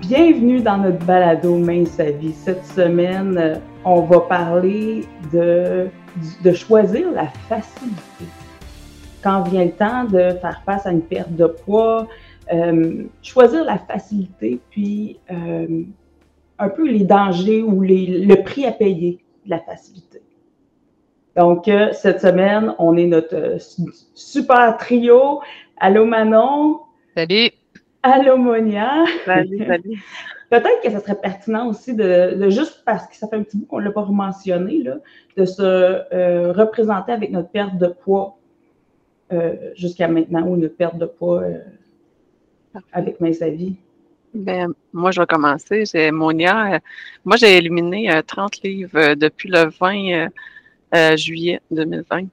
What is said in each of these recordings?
Bienvenue dans notre balado Main sa vie. Cette semaine, euh, on va parler de, de choisir la facilité. Quand vient le temps de faire face à une perte de poids, euh, choisir la facilité, puis euh, un peu les dangers ou les, le prix à payer de la facilité. Donc, euh, cette semaine, on est notre euh, super trio. Allô Manon? Salut. Allô Monia. Salut, salut. Peut-être que ça serait pertinent aussi de, de, juste parce que ça fait un petit bout qu'on ne l'a pas mentionné, là, de se euh, représenter avec notre perte de poids euh, jusqu'à maintenant ou notre perte de poids euh, avec sa vie. Ben, moi, je vais commencer. J'ai Monia. moi, j'ai éliminé 30 livres depuis le 20 euh, juillet 2020.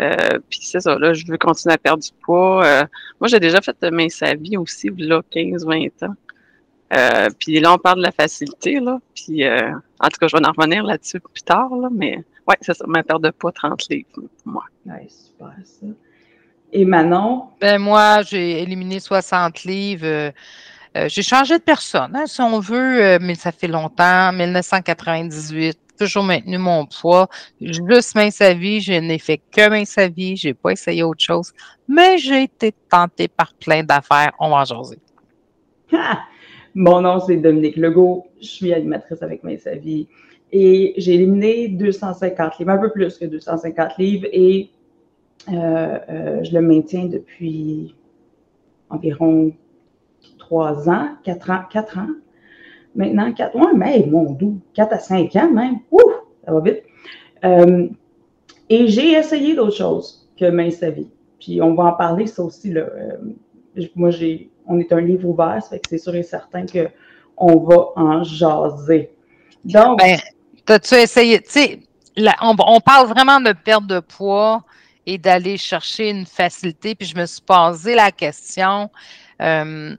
Euh, puis c'est ça, là, je veux continuer à perdre du poids. Euh, moi, j'ai déjà fait de sa vie aussi, là, 15-20 ans. Euh, puis là, on parle de la facilité, là. Puis en tout cas, je vais en revenir là-dessus plus tard, là. Mais ouais, c'est ça, ma perte de poids, 30 livres pour moi. Ouais, super, ça. Et Manon? Ben moi, j'ai éliminé 60 livres. Euh, j'ai changé de personne, hein, si on veut, mais ça fait longtemps, 1998 toujours maintenu mon poids. Juste sa vie, je n'ai fait que main sa vie, j'ai pas essayé autre chose, mais j'ai été tentée par plein d'affaires. On va en jaser. Mon nom, c'est Dominique Legault. Je suis animatrice avec sa vie et j'ai éliminé 250 livres, un peu plus que 250 livres et euh, euh, je le maintiens depuis environ trois ans, quatre ans, quatre ans maintenant, 4 mois, mais mon doux, 4 à 5 ans même. Ouh, ça va vite. Euh, et j'ai essayé d'autres choses que Main sa vie. Puis on va en parler, ça aussi. Là. Euh, moi, j'ai, on est un livre ouvert, ça fait que c'est sûr et certain qu'on va en jaser. Donc. Ben, t'as-tu essayé? Tu sais, on, on, parle vraiment de perte de poids et d'aller chercher une facilité. Puis je me suis posé la question. Euh,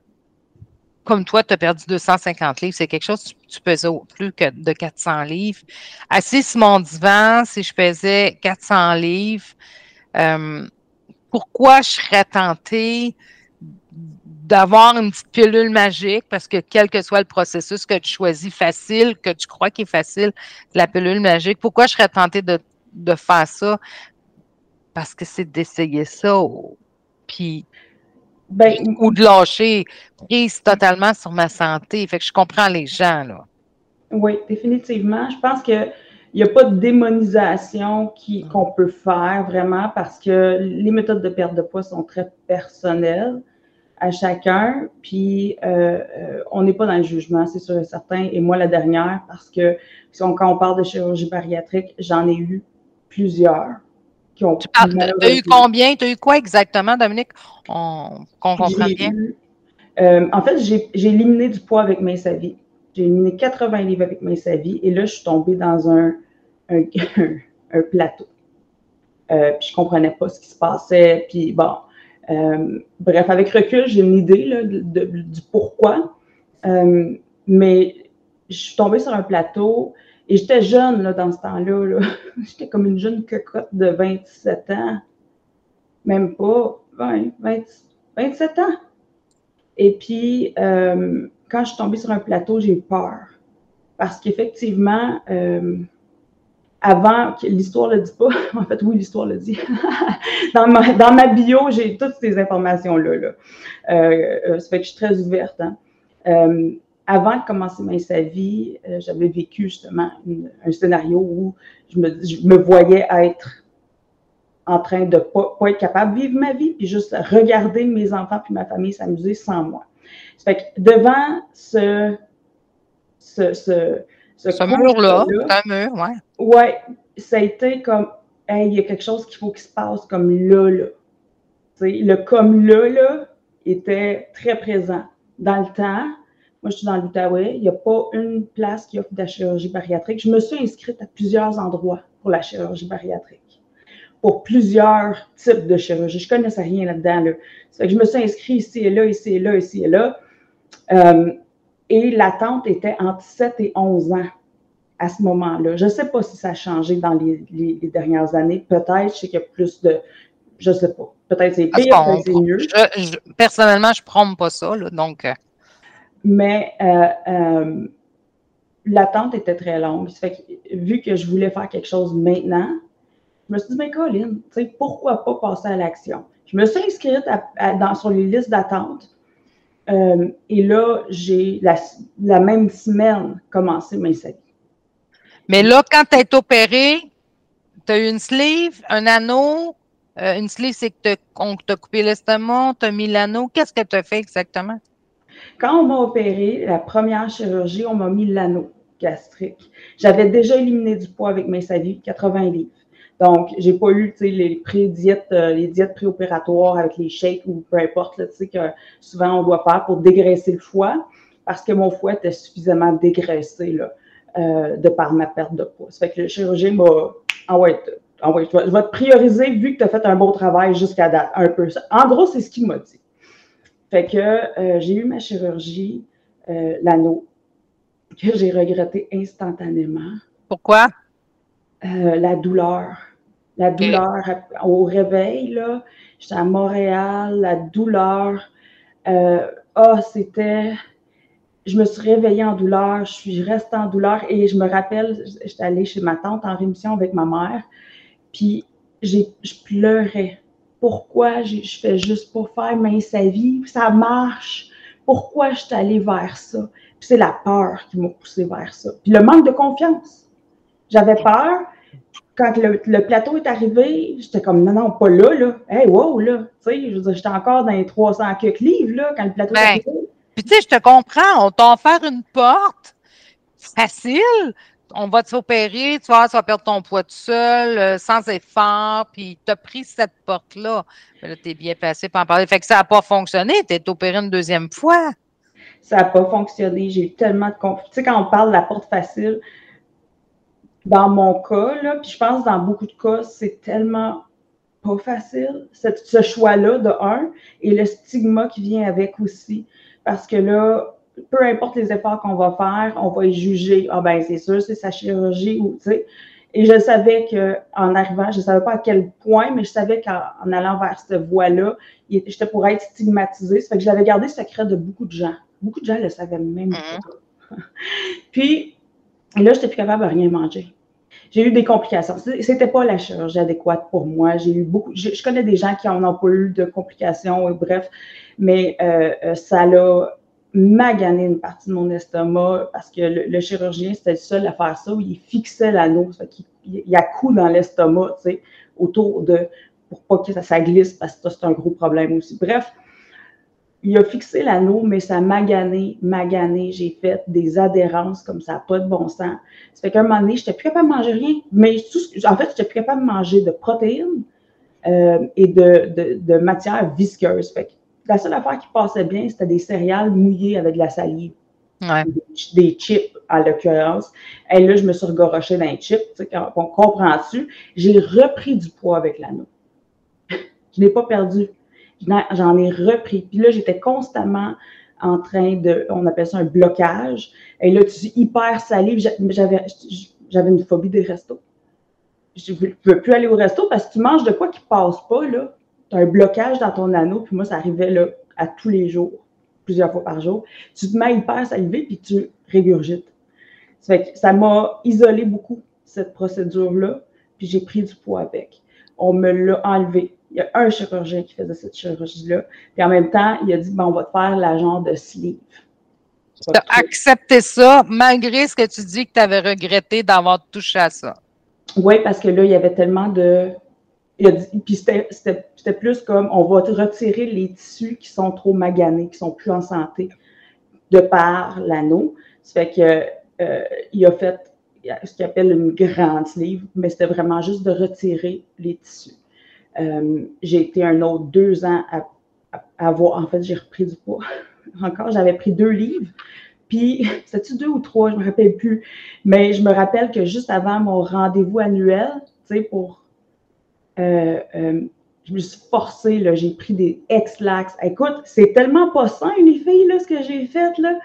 comme toi, tu as perdu 250 livres, c'est quelque chose, tu, tu pesais plus que de 400 livres. Assis sur mon divan, si je pesais 400 livres, euh, pourquoi je serais tentée d'avoir une petite pilule magique, parce que quel que soit le processus que tu choisis facile, que tu crois qu'il est facile, la pilule magique, pourquoi je serais tentée de, de faire ça? Parce que c'est d'essayer ça. Puis ben, ou de lâcher prise totalement sur ma santé. Fait que je comprends les gens, là. Oui, définitivement. Je pense qu'il n'y a pas de démonisation qu'on peut faire vraiment parce que les méthodes de perte de poids sont très personnelles à chacun. Puis, euh, euh, on n'est pas dans le jugement, c'est sûr et certain. Et moi, la dernière, parce que quand on parle de chirurgie bariatrique, j'en ai eu plusieurs tu as eu combien? Tu as eu quoi exactement, Dominique? On, comprend bien. Euh, en fait, j'ai éliminé du poids avec sa vie. J'ai éliminé 80 livres avec sa vie et là, je suis tombée dans un, un, un plateau. Euh, puis je comprenais pas ce qui se passait. Puis bon, euh, bref, avec recul, j'ai une idée là, de, de, du pourquoi. Euh, mais je suis tombée sur un plateau et j'étais jeune là, dans ce temps-là. j'étais comme une jeune cocotte de 27 ans. Même pas 20, 27 ans. Et puis, euh, quand je suis tombée sur un plateau, j'ai eu peur. Parce qu'effectivement, euh, avant, l'histoire ne le dit pas, en fait, oui, l'histoire le dit. dans, ma, bio, j'ai toutes ces informations-là. Là. Euh, ça fait que je suis très ouverte. Hein avant de commencer ma sa vie, euh, j'avais vécu justement un scénario où je me, voyais être en train de pas, pas être capable de vivre ma vie, puis juste regarder mes enfants puis ma famille s'amuser sans moi. Ça fait que devant ce ce, ce, ce, mur-là, mur, ouais. Ouais, ça a été comme, hey, il y a quelque chose qu'il faut qu'il se passe comme là, là. le comme là, là, était très présent. Dans le temps, moi, je suis dans l'Outaouais. Il n'y a pas une place qui offre de la chirurgie bariatrique. Je me suis inscrite à plusieurs endroits pour la chirurgie bariatrique, pour plusieurs types de chirurgie. Je ne connaissais rien là-dedans. Là. que je me suis inscrite ici et là, ici et là, ici et là. Euh, et l'attente était entre 7 et 11 ans à ce moment-là. Je ne sais pas si ça a changé dans les, les, dernières années. Peut-être, je sais qu'il y a plus de. Je ne sais pas. Peut-être c'est pire, peut-être c'est mieux. personnellement, je ne prends pas ça. Là, donc. Mais euh, euh, l'attente était très longue. vu que je voulais faire quelque chose maintenant, je me suis dit, ben Colin, pourquoi pas passer à l'action? Je me suis inscrite dans, sur les listes d'attente. Euh, et là, j'ai la, même semaine commencé mes séries. Mais là, quand tu es opéré, tu as eu une sleeve, un anneau. Une sleeve, c'est que qu'on t'a coupé l'estomac, tu as mis l'anneau. Qu'est-ce que tu as fait exactement? Quand on m'a opéré, la première chirurgie, on m'a mis l'anneau gastrique. J'avais déjà éliminé du poids avec mes savis, 80 livres. Donc, j'ai pas eu les pré-diètes, euh, les diètes préopératoires avec les shakes ou peu importe, que souvent on doit faire pour dégraisser le foie, parce que mon foie était suffisamment dégraissé euh, de par ma perte de poids. Ça fait que le chirurgien m'a ouais, ah ouais, je, vais, te prioriser vu que tu as fait un bon travail jusqu'à date. Un peu. En gros, c'est ce qu'il m'a dit. Fait que euh, j'ai eu ma chirurgie, l'anneau, que j'ai regretté instantanément. Pourquoi? la douleur. La douleur au réveil, là, j'étais à Montréal, la douleur. Euh, ah, c'était. Je me suis réveillée en douleur, je suis restée en douleur et je me rappelle, j'étais allée chez ma tante en rémission avec ma mère, puis je pleurais. Pourquoi je fais juste pour faire mince sa vie? Ça marche. Pourquoi je suis allée vers ça? Puis c'est la peur qui m'a poussée vers ça. Puis le manque de confiance. J'avais peur, quand le, plateau est arrivé, j'étais comme non, non, pas là, là. Hey, wow, là. Tu sais, je veux dire, j'étais encore dans les 300 quelques livres, là, quand le plateau est arrivé. Puis, tu sais, je te comprends. On t'a offert une porte facile. On va s'opérer, tu vois, tu vas perdre ton poids tout seul, euh, sans effort, puis tu as pris cette porte-là. Là, tu bien passé pour en parler. Fait que ça n'a pas fonctionné. Tu es opéré une deuxième fois. Ça n'a pas fonctionné. J'ai tellement de confiance. Tu sais, quand on parle de la porte facile, dans mon cas, là, puis je pense dans beaucoup de cas, c'est tellement pas facile, ce choix-là, de un, et le stigma qui vient avec aussi. Parce que là, peu importe les efforts qu'on va faire, on va y juger. Ah ben c'est sûr, c'est sa chirurgie ou tu sais. Et je savais qu'en arrivant, je ne savais pas à quel point, mais je savais qu'en allant vers cette voie-là, j'étais pour être stigmatisée. Ça fait que je l'avais gardé secret de beaucoup de gens. Beaucoup de gens ne le savaient même pas. Mm-hmm. Puis, et là, je n'étais plus capable de rien manger. J'ai eu des complications. C'était pas la chirurgie adéquate pour moi. J'ai eu beaucoup. Je, connais des gens qui en ont pas eu de complications, et bref, mais euh, euh, ça l'a magané une partie de mon estomac parce que le, chirurgien, c'était le seul à faire ça, où il fixait l'anneau. Il, y a coup dans l'estomac, tu sais, autour de, pour pas que ça, ça glisse parce que c'est un gros problème aussi. Bref, il a fixé l'anneau, mais ça m'a magané, magané. J'ai fait des adhérences comme ça, pas de bon sens. Ça fait qu'à un moment donné, je n'étais plus capable de manger rien. Mais en fait, je n'étais plus capable de manger de protéines euh, et de, de, de matière visqueuse. Fait la seule affaire qui passait bien, c'était des céréales mouillées avec de la salive. Des, chips, en l'occurrence. Et là, je me suis regorochée dans les chips. On comprend-tu? J'ai repris du poids avec l'anneau. je n'ai pas perdu j'en ai repris. Puis là, j'étais constamment en train de, on appelle ça un blocage. Et là, tu es hyper salive. J'avais, j'avais une phobie des restos. Je ne veux plus aller au resto parce que tu manges de quoi qui passe pas, là. Tu as un blocage dans ton anneau, puis moi, ça arrivait là, à tous les jours, plusieurs fois par jour. Tu te mets hyper salivé, puis tu régurgites. Ça, ça m'a isolé beaucoup, cette procédure-là, puis j'ai pris du poids avec. On me l'a enlevé il y a un chirurgien qui faisait cette chirurgie-là. Puis en même temps, il a dit, bon, on va te faire la genre de sleeve. Tu as accepté ça malgré ce que tu dis que tu avais regretté d'avoir touché à ça. Oui, parce que là, il y avait tellement de. Puis c'était plus comme on va retirer les tissus qui sont trop maganés, qui sont plus en santé, de par l'anneau. Ça fait que euh, il a fait ce qu'il appelle une grande sleeve, mais c'était vraiment juste de retirer les tissus. Euh, j'ai été un autre deux ans à, avoir. En fait, j'ai repris du poids. Encore, j'avais pris deux livres. Puis, c'était-tu deux ou trois, je ne me rappelle plus. Mais je me rappelle que juste avant mon rendez-vous annuel, tu sais, pour. Euh, euh, je me suis forcée, là, j'ai pris des ex-lax. Écoute, c'est tellement pas sain, les filles, là, ce que j'ai fait, là.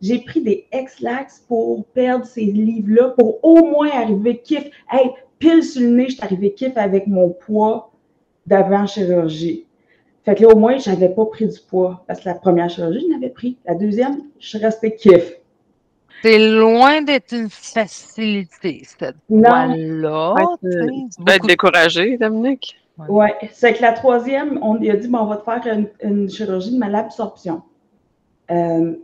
J'ai pris des ex-lax pour perdre ces livres-là, pour au moins arriver kiff. Hey, pile sur le nez, je suis arrivée kiff avec mon poids d'avant chirurgie. Fait que là, au moins, je n'avais pas pris du poids. Parce que la première chirurgie, je n'avais pris. La deuxième, je suis restée kiff. C'est loin d'être une facilité, cette voie-là. Tu peux être découragé, Dominique? Oui. C'est que la troisième, on a dit, bon, on va te faire une, chirurgie de malabsorption. Euh,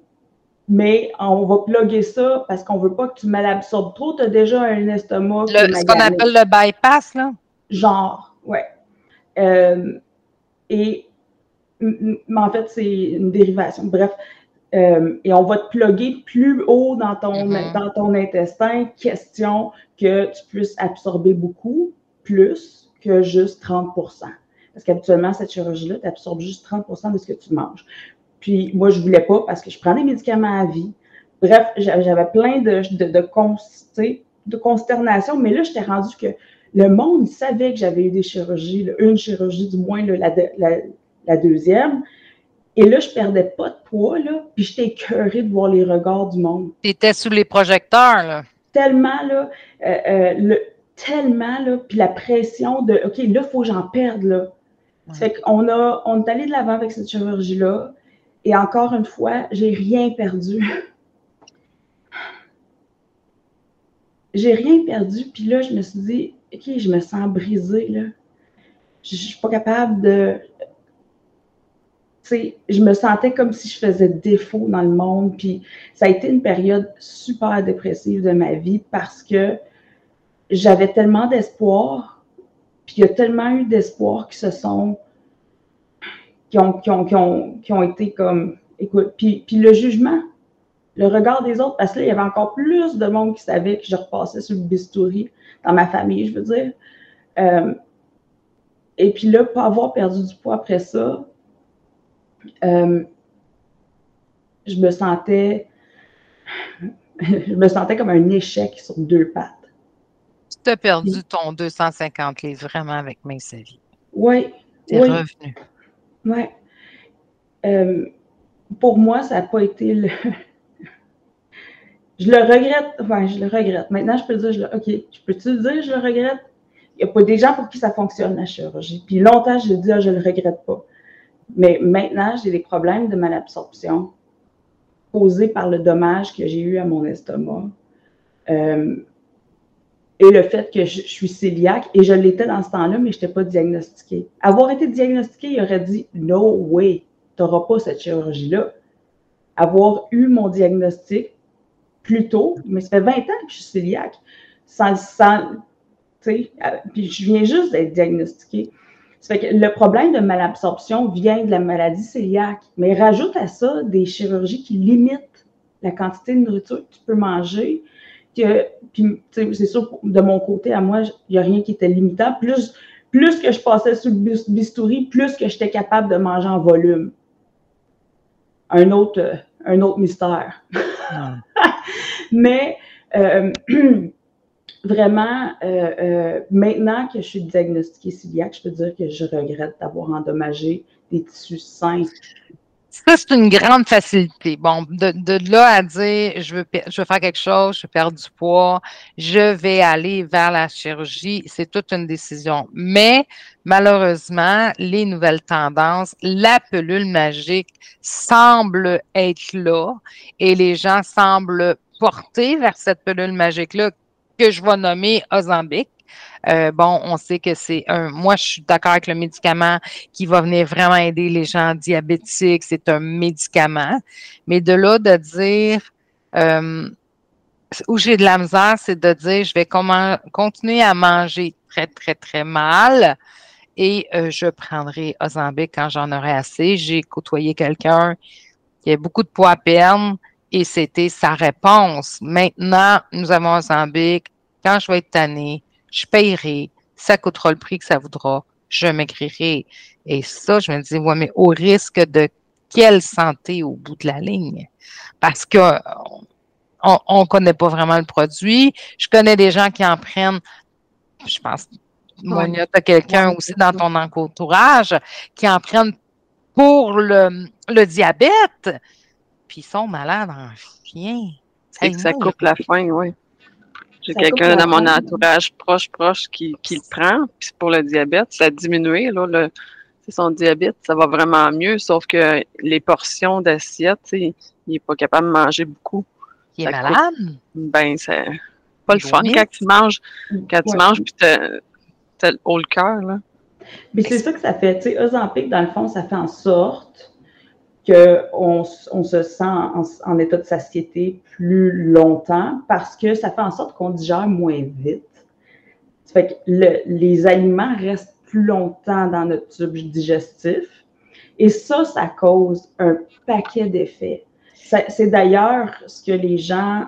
mais on va plugger ça parce qu'on ne veut pas que tu malabsorbes trop. Tu as déjà un estomac. ce qu'on appelle le bypass, là? Genre, oui. Euh, et, mais en fait, c'est une dérivation. Bref, euh, et on va te plugger plus haut dans ton, mm-hmm. dans ton intestin, question que tu puisses absorber beaucoup plus que juste 30% Parce qu'habituellement, cette chirurgie-là, tu absorbes juste 30% de ce que tu manges. Puis moi, je ne voulais pas parce que je prends des médicaments à vie. Bref, j'avais plein de, de, de, de consternation, mais là, j'étais rendu que le monde savait que j'avais eu des chirurgies, une chirurgie du moins, la, la, deuxième. Et là, je perdais pas de poids, là, puis j'étais écœurée de voir les regards du monde. Tu étais sous les projecteurs, là. Tellement, là, euh, euh, le, tellement, là, puis la pression de, OK, là, il faut que j'en perde, là. Fait qu'on a, on est allé de l'avant avec cette chirurgie-là, et encore une fois, j'ai rien perdu. j'ai rien perdu, puis là, je me suis dit, OK, je me sens brisée, là. Je, ne suis pas capable de. Je me sentais comme si je faisais défaut dans le monde. Puis ça a été une période super dépressive de ma vie parce que j'avais tellement d'espoir. Puis il y a tellement eu d'espoir qui se sont. Qui ont, qui ont, qui ont, été comme. Puis, puis le jugement, le regard des autres, parce que là, il y avait encore plus de monde qui savait que je repassais sur le bistouri dans ma famille, je veux dire. Euh, et puis là, pas avoir perdu du poids après ça, euh, je me sentais je me sentais comme un échec sur deux pattes. Tu as perdu ton 250 livres vraiment avec mes séries. Oui. Tu es revenu. Oui. Euh, pour moi, ça n'a pas été le, je le regrette. Enfin, je le regrette. Maintenant, je peux dire, je le, OK, je peux-tu dire, je le regrette? Il n'y a pas des gens pour qui ça fonctionne, la chirurgie. Puis longtemps, je dit, ah, je ne le regrette pas. Mais maintenant, j'ai des problèmes de malabsorption causés par le dommage que j'ai eu à mon estomac. Euh, et le fait que je, suis cœliaque, et je l'étais dans ce temps-là, mais je n'étais pas diagnostiquée. Avoir été diagnostiquée, il aurait dit No way, tu n'auras pas cette chirurgie-là. Avoir eu mon diagnostic, plus tôt, mais ça fait 20 ans que je suis cœliaque. Sans, sans, puis je viens juste d'être diagnostiquée. Ça fait que le problème de malabsorption vient de la maladie cœliaque. Mais rajoute à ça des chirurgies qui limitent la quantité de nourriture que tu peux manger. Que, puis, c'est sûr, de mon côté, à moi, il n'y a rien qui était limitant. Plus, plus que je passais sur le bistouri, plus que j'étais capable de manger en volume. Un autre, un autre mystère. Mais euh, vraiment, euh, euh, maintenant que je suis diagnostiquée cœliaque, je peux dire que je regrette d'avoir endommagé des tissus sains. Ça, c'est une grande facilité. Bon, de, là à dire, je veux, je veux faire quelque chose, je veux perdre du poids, je vais aller vers la chirurgie, c'est toute une décision. Mais malheureusement, les nouvelles tendances, la pelule magique semble être là et les gens semblent porter vers cette pelule magique-là que je vais nommer Ozempic. Euh, bon, on sait que c'est un. Moi, je suis d'accord avec le médicament qui va venir vraiment aider les gens diabétiques. C'est un médicament. Mais de là de dire euh, où j'ai de la misère, c'est de dire je vais comment, continuer à manger très, très, très mal et euh, je prendrai Ozempic quand j'en aurai assez. J'ai côtoyé quelqu'un qui a beaucoup de poids à perdre et c'était sa réponse. Maintenant, nous avons Ozempic. Quand je vais être tannée, je payerai. Ça coûtera le prix que ça voudra. Je m'écrirai. Et ça, je me dis, ouais, mais au risque de quelle santé au bout de la ligne? Parce que on ne connaît pas vraiment le produit. Je connais des gens qui en prennent, je pense, Monia, tu as quelqu'un aussi dans ton entourage qui en prennent pour le, le diabète puis ils sont malades en chien. C'est que ça coupe la faim, oui. J'ai quelqu'un dans mon entourage proche, proche qui, qui le prend. Puis pour le diabète, ça a diminué. Là, le, son diabète, ça va vraiment mieux, sauf que les portions d'assiette, il n'est pas capable de manger beaucoup. Il est malade? ben, c'est pas le fun quand tu manges, quand tu manges, puis t'as le haut le cœur, là. Mais c'est ça que ça fait. Tu sais, Ozempic, dans le fond, ça fait en sorte qu'on on se sent en, état de satiété plus longtemps parce que ça fait en sorte qu'on digère moins vite. Ça fait que les aliments restent plus longtemps dans notre tube digestif. Et ça, ça cause un paquet d'effets. C'est d'ailleurs ce que les gens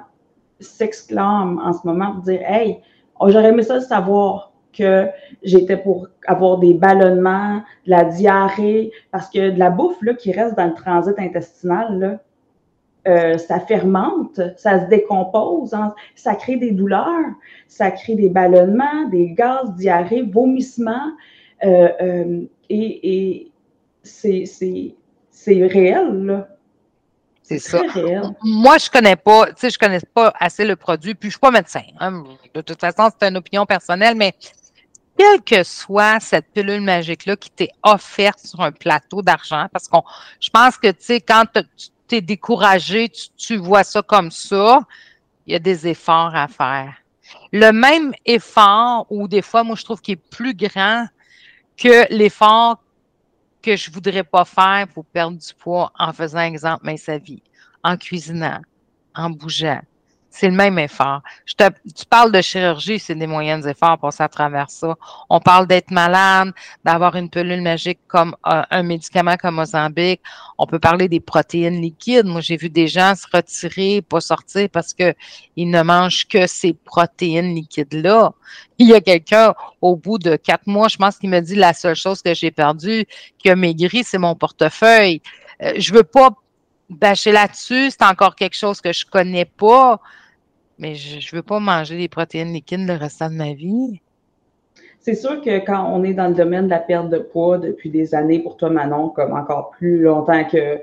s'exclament en ce moment pour dire Hey, j'aurais aimé ça savoir que j'étais pour avoir des ballonnements, de la diarrhée, parce que de la bouffe là, qui reste dans le transit intestinal, là, euh, ça fermente, ça se décompose, hein, ça crée des douleurs, ça crée des ballonnements, des gaz, diarrhée, vomissements, euh, euh, et, et c'est réel, là. C'est ça. Moi, je connais pas, tu sais, je connais pas assez le produit, puis je suis pas médecin. Hein. De toute façon, c'est une opinion personnelle, mais quelle que soit cette pilule magique-là qui t'est offerte sur un plateau d'argent, parce qu'on, je pense que, tu sais, quand tu es découragé, tu, vois ça comme ça, il y a des efforts à faire. Le même effort, ou des fois, moi, je trouve qu'il est plus grand que l'effort que je voudrais pas faire pour perdre du poids en faisant, exemple, mais sa vie, en cuisinant, en bougeant, c'est le même effort. Tu parles de chirurgie, c'est des moyens d'effort passer à travers ça. On parle d'être malade, d'avoir une pilule magique comme euh, un médicament comme Mozambique. On peut parler des protéines liquides. Moi, j'ai vu des gens se retirer, pas sortir parce que ils ne mangent que ces protéines liquides-là. Il y a quelqu'un au bout de quatre mois, je pense qu'il me dit la seule chose que j'ai perdue, qui a maigri, c'est mon portefeuille. Euh, je veux pas bâcher là-dessus, c'est encore quelque chose que je connais pas mais je ne veux pas manger des protéines liquides le restant de ma vie. C'est sûr que quand on est dans le domaine de la perte de poids depuis des années, pour toi, Manon, comme encore plus longtemps que,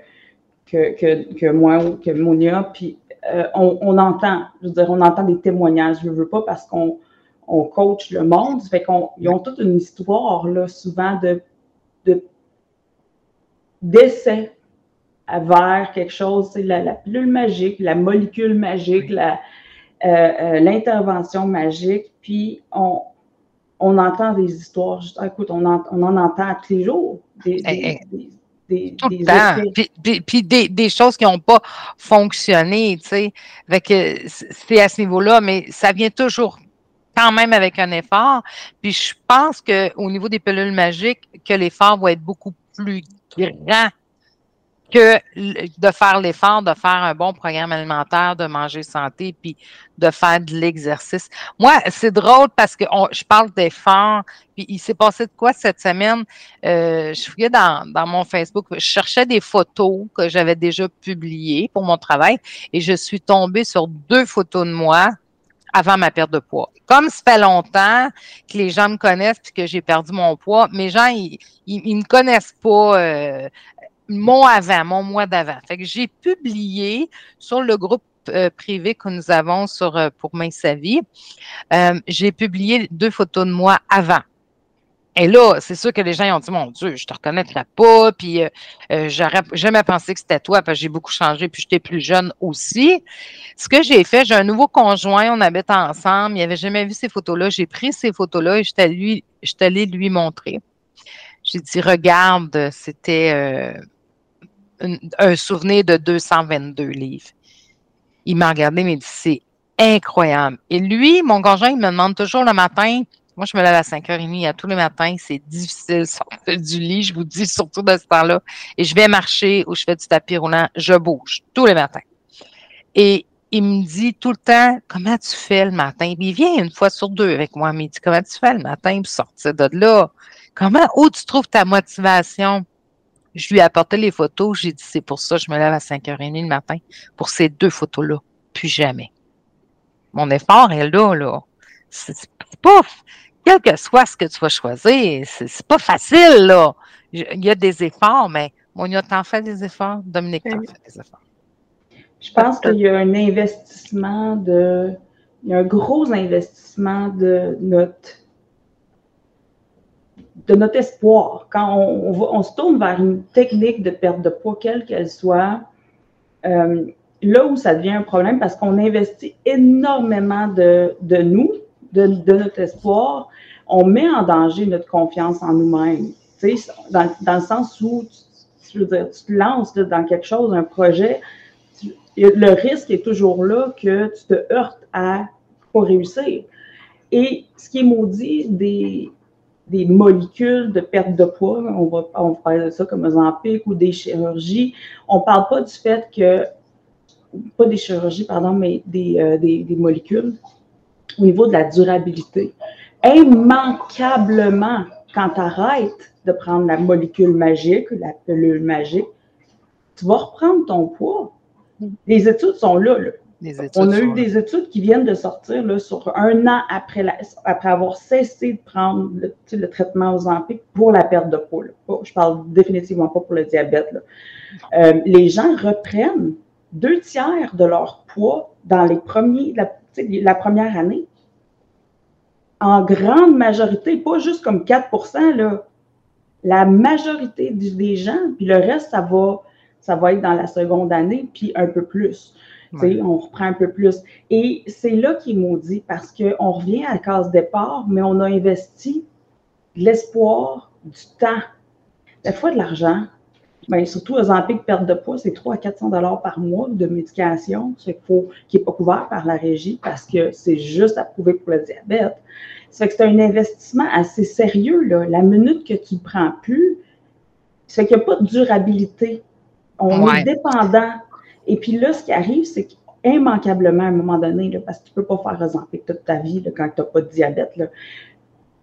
que, que, moi ou que Monia, puis euh, on, entend, je veux dire, on entend des témoignages, je ne veux pas parce qu'on on coach le monde, fait qu'ils ont toute une histoire, là, souvent, de, de d'essai vers quelque chose, c'est la, la, pilule magique, la molécule magique, la, euh, euh, l'intervention magique, puis on, on entend des histoires. écoute, on en, on en entend tous les jours. Des, des, des, Tout le temps. Puis, puis, des, des, choses qui n'ont pas fonctionné, tu sais. C'est à ce niveau-là, mais ça vient toujours quand même avec un effort. Puis je pense qu'au niveau des pilules magiques, que l'effort va être beaucoup plus grand que de faire l'effort, de faire un bon programme alimentaire, de manger santé, puis de faire de l'exercice. Moi, c'est drôle parce que je parle d'effort, puis il s'est passé de quoi cette semaine? Euh, je fouillais dans, dans mon Facebook, je cherchais des photos que j'avais déjà publiées pour mon travail et je suis tombée sur deux photos de moi avant ma perte de poids. Comme ça fait longtemps que les gens me connaissent puis que j'ai perdu mon poids, mes gens, ils, ils, me connaissent pas euh, mon avant, mon mois d'avant. Fait que j'ai publié sur le groupe euh, privé que nous avons sur euh, pour Main sa vie, euh, j'ai publié deux photos de moi avant. Et là, c'est sûr que les gens ont dit, mon Dieu, je te reconnaîtrais pas, puis j'aurais jamais pensé que c'était toi, parce que j'ai beaucoup changé, puis j'étais plus jeune aussi. Ce que j'ai fait, j'ai un nouveau conjoint, on habite ensemble, il avait jamais vu ces photos-là. J'ai pris ces photos-là et je suis allée lui montrer. J'ai dit, regarde, c'était un souvenir de 222 livres. Il m'a regardé, il m'a dit, c'est incroyable. Et lui, mon conjoint, il me demande toujours le matin, moi, je me lève à 5h30 à tous les matins. C'est difficile sortir du lit, je vous dis, surtout de ce temps-là. Et je vais marcher ou je fais du tapis roulant, je bouge tous les matins. Et il me dit tout le temps, comment tu fais le matin? il vient une fois sur deux avec moi, mais il dit, comment tu fais le matin pour sortir de là? Comment, où tu trouves ta motivation? Je lui ai apporté les photos. J'ai dit, c'est pour ça que je me lève à 5h30 le matin, pour ces deux photos-là. Plus jamais. Mon effort est là, là. C'est pas, quel que soit ce que tu vas choisir, c'est pas facile, là. Il y a des efforts, mais Monia, t'en fais des efforts? Dominique, t'en fais des efforts? Je pense qu'il y a un investissement de, il y a un gros investissement de notre de notre espoir. Quand on, se tourne vers une technique de perte de poids, quelle qu'elle soit, euh, là où ça devient un problème, parce qu'on investit énormément de, nous, de, notre espoir, on met en danger notre confiance en nous-mêmes. Dans, dans le sens où tu te lances dans quelque chose, un projet, le risque est toujours là que tu te heurtes à pas réussir. Et ce qui est maudit des, des molécules de perte de poids, on va, on parler de ça comme Ozempic ou des chirurgies, on ne parle pas du fait que, pas des chirurgies, pardon, mais des, euh, des, des molécules au niveau de la durabilité. Immanquablement, quand tu arrêtes de prendre la molécule magique, la pilule magique, tu vas reprendre ton poids. Les études sont là. là. On a eu des études qui viennent de sortir là, sur un an après, après avoir cessé de prendre le, traitement aux ampiques pour la perte de poids. Je parle définitivement pas pour le diabète. Euh, les gens reprennent deux tiers de leur poids dans les premiers, la, la première année. En grande majorité, pas juste comme 4 là, la majorité des gens, puis le reste, ça va, ça va être dans la seconde année, puis un peu plus. On reprend un peu plus. Et c'est là qu'il est maudit parce qu'on revient à la case départ, mais on a investi de l'espoir, du temps, la fois de l'argent. Bien, surtout aux de perte de poids, c'est 300 à 400 dollars par mois de médication, ce qui n'est pas couvert par la régie parce que c'est juste approuvé pour le diabète. Ça fait que c'est un investissement assez sérieux. Là. La minute que tu ne prends plus, ça fait qu'il n'y a pas de durabilité. On est dépendant et puis là, ce qui arrive, c'est qu'immanquablement, à un moment donné, là, parce que tu ne peux pas faire Ozempic toute ta vie là, quand tu n'as pas de diabète, là,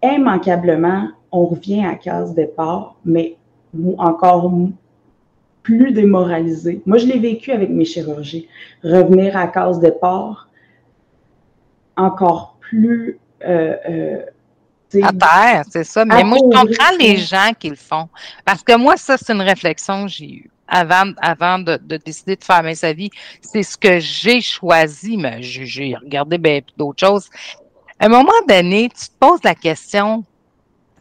immanquablement, on revient à case départ, mais encore plus démoralisé. Moi, je l'ai vécu avec mes chirurgies. Revenir à case départ, encore plus. Euh, euh, à terre, c'est ça. Mais moi, je comprends les gens qui le font. Parce que moi, ça, c'est une réflexion que j'ai eue avant, avant de, décider de faire sa vie. C'est ce que j'ai choisi, mais j'ai regardé ben, d'autres choses. À un moment donné, tu te poses la question,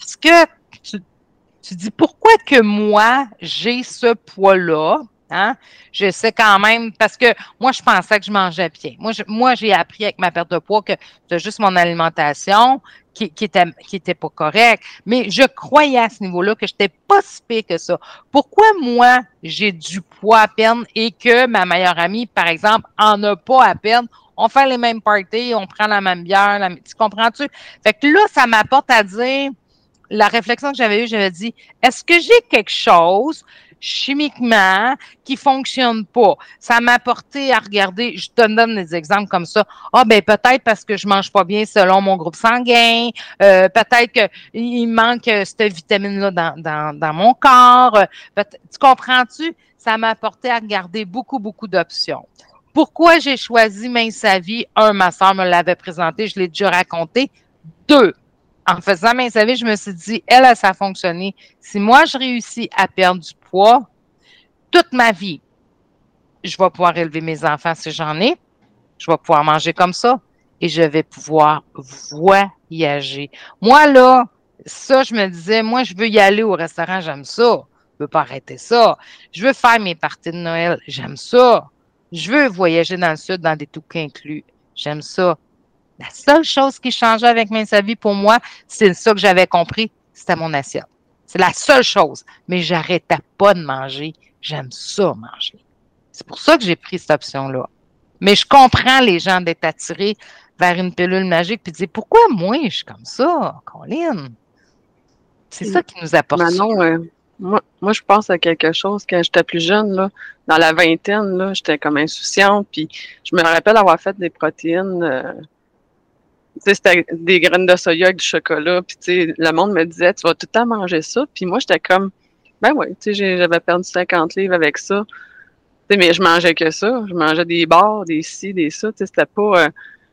est-ce que tu, tu dis pourquoi que moi, j'ai ce poids-là? Hein? Je sais quand même, parce que moi, je pensais que je mangeais bien. Moi, moi, j'ai appris avec ma perte de poids que c'est juste mon alimentation qui, qui, était, qui était pas correcte. Mais je croyais à ce niveau-là que je n'étais pas si pire que ça. Pourquoi moi, j'ai du poids à peine et que ma meilleure amie, par exemple, en a pas à peine? On fait les mêmes parties, on prend la même bière, tu comprends-tu? Fait que là, ça m'apporte à dire, la réflexion que j'avais eue, j'avais dit, est-ce que j'ai quelque chose chimiquement qui fonctionne pas. Ça m'a apporté à regarder, je te donne des exemples comme ça. Ah ben peut-être parce que je mange pas bien selon mon groupe sanguin, euh, peut-être qu'il manque cette vitamine-là dans, dans, dans, mon corps. Tu comprends-tu? Ça m'a apporté à regarder beaucoup, beaucoup d'options. Pourquoi j'ai choisi Mince sa vie? Un, ma soeur me l'avait présenté, je l'ai déjà raconté. Deux, en faisant Mince sa vie, je me suis dit, elle, ça a fonctionné. Si moi, je réussis à perdre du poids toute ma vie. Je vais pouvoir élever mes enfants si j'en ai. Je vais pouvoir manger comme ça et je vais pouvoir voyager. Moi, là, ça, je me disais, moi, je veux y aller au restaurant, j'aime ça. Je veux pas arrêter ça. Je veux faire mes parties de Noël, j'aime ça. Je veux voyager dans le sud dans des tout inclus, j'aime ça. La seule chose qui changeait avec mes vie pour moi, c'est ça que j'avais compris, c'était mon assiette. C'est la seule chose. Mais j'arrêtais pas de manger. J'aime ça, manger. C'est pour ça que j'ai pris cette option-là. Mais je comprends les gens d'être attirés vers une pilule magique puis de dire pourquoi moi je suis comme ça, Colin? C'est ça qui nous apporte. Manon, euh, moi, moi, je pense à quelque chose quand j'étais plus jeune, là, dans la vingtaine, là, j'étais comme insouciante, puis je me rappelle avoir fait des protéines. Euh, c'était des graines de soya avec du chocolat. Puis, tu sais, le monde me disait, tu vas tout le temps manger ça. Puis moi, j'étais comme, ben oui, tu sais, j'avais perdu 50 livres avec ça. Tu sais, mais je mangeais que ça. Je mangeais des bars, des ci, des ça. Tu sais, c'était pas... Euh,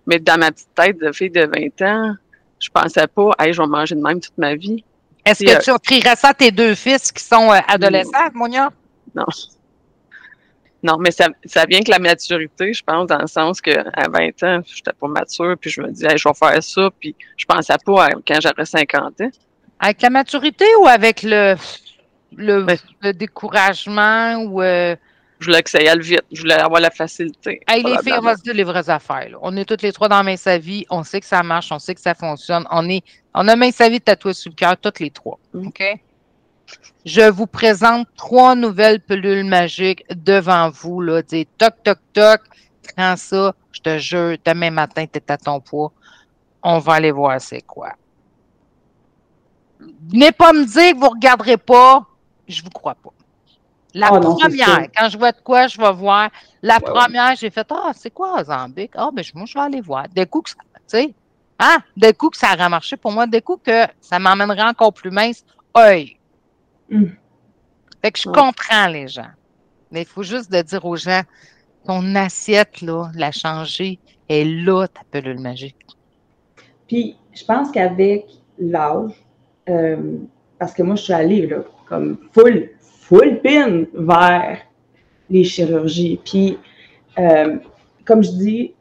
mais dans ma petite tête de fille de 20 ans, je pensais pas, hey, je vais manger de même toute ma vie. Est-ce que euh, tu offrirais ça à tes deux fils qui sont euh, adolescents, Monia? Non. Non, mais ça, ça vient que la maturité, je pense, dans le sens que à 20 ans, j'étais pas mature, puis je me disais, je vais faire ça, puis je pensais pas à, quand j'aurais 50 ans. Avec la maturité ou avec le, le, le découragement ou. Euh, je voulais que ça y aille vite. Je voulais avoir la facilité. Hey, les filles, on va se dire les vraies affaires. Là. On est toutes les trois dans Main Sa Vie. On sait que ça marche. On sait que ça fonctionne. On, est, on a Main Sa Vie tatouée sur le cœur, toutes les trois. Mm. OK? Je vous présente trois nouvelles pilules magiques devant vous. Là. Toc, toc, toc. Prends ça. Je te jure, demain matin, tu es à ton poids. On va aller voir c'est quoi. Venez pas me dire que vous ne regarderez pas. Je vous crois pas. La Ah première, quand je vois de quoi, je vais voir. La Ouais, première, j'ai fait Ah, c'est quoi Zambic? Ah, ben moi, je vais aller voir. Des coups que ça, tu sais, hein? Des coups que ça aurait marché pour moi, des coups que ça m'emmènerait encore plus mince. Œil. Hum. Fait que je Ouais. comprends les gens. Mais il faut juste de dire aux gens ton assiette, là, la changer, est là, ta pilule magique. Puis, je pense qu'avec l'âge, euh, parce que moi, je suis allée, là, comme full, full pin vers les chirurgies. Puis, euh, comme je dis,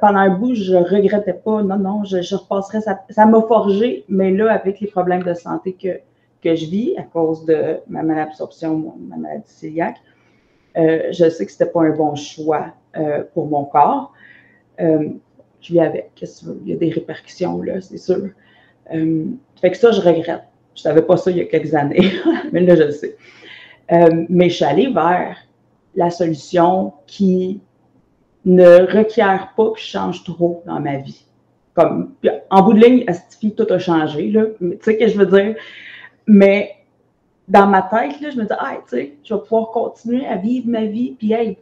pendant un bout, je regrettais pas. Non, non, je, je repasserais. Ça m'a forgé, mais là, avec les problèmes de santé que, que je vis à cause de ma malabsorption, ma maladie cœliaque, euh, je sais que c'était pas un bon choix euh, pour mon corps. Euh, je vis avec. Il y a des répercussions, là, c'est sûr. Euh, fait que ça, je regrette. Je savais pas ça il y a quelques années, mais là, je le sais. Mais je suis allée vers la solution qui ne requiert pas que je change trop dans ma vie. Comme, en bout de ligne, Astifi, tout a changé, Tu sais ce que je veux dire? Mais dans ma tête, là, je me dis, ah, tu sais, je vais pouvoir continuer à vivre ma vie, puis, hey,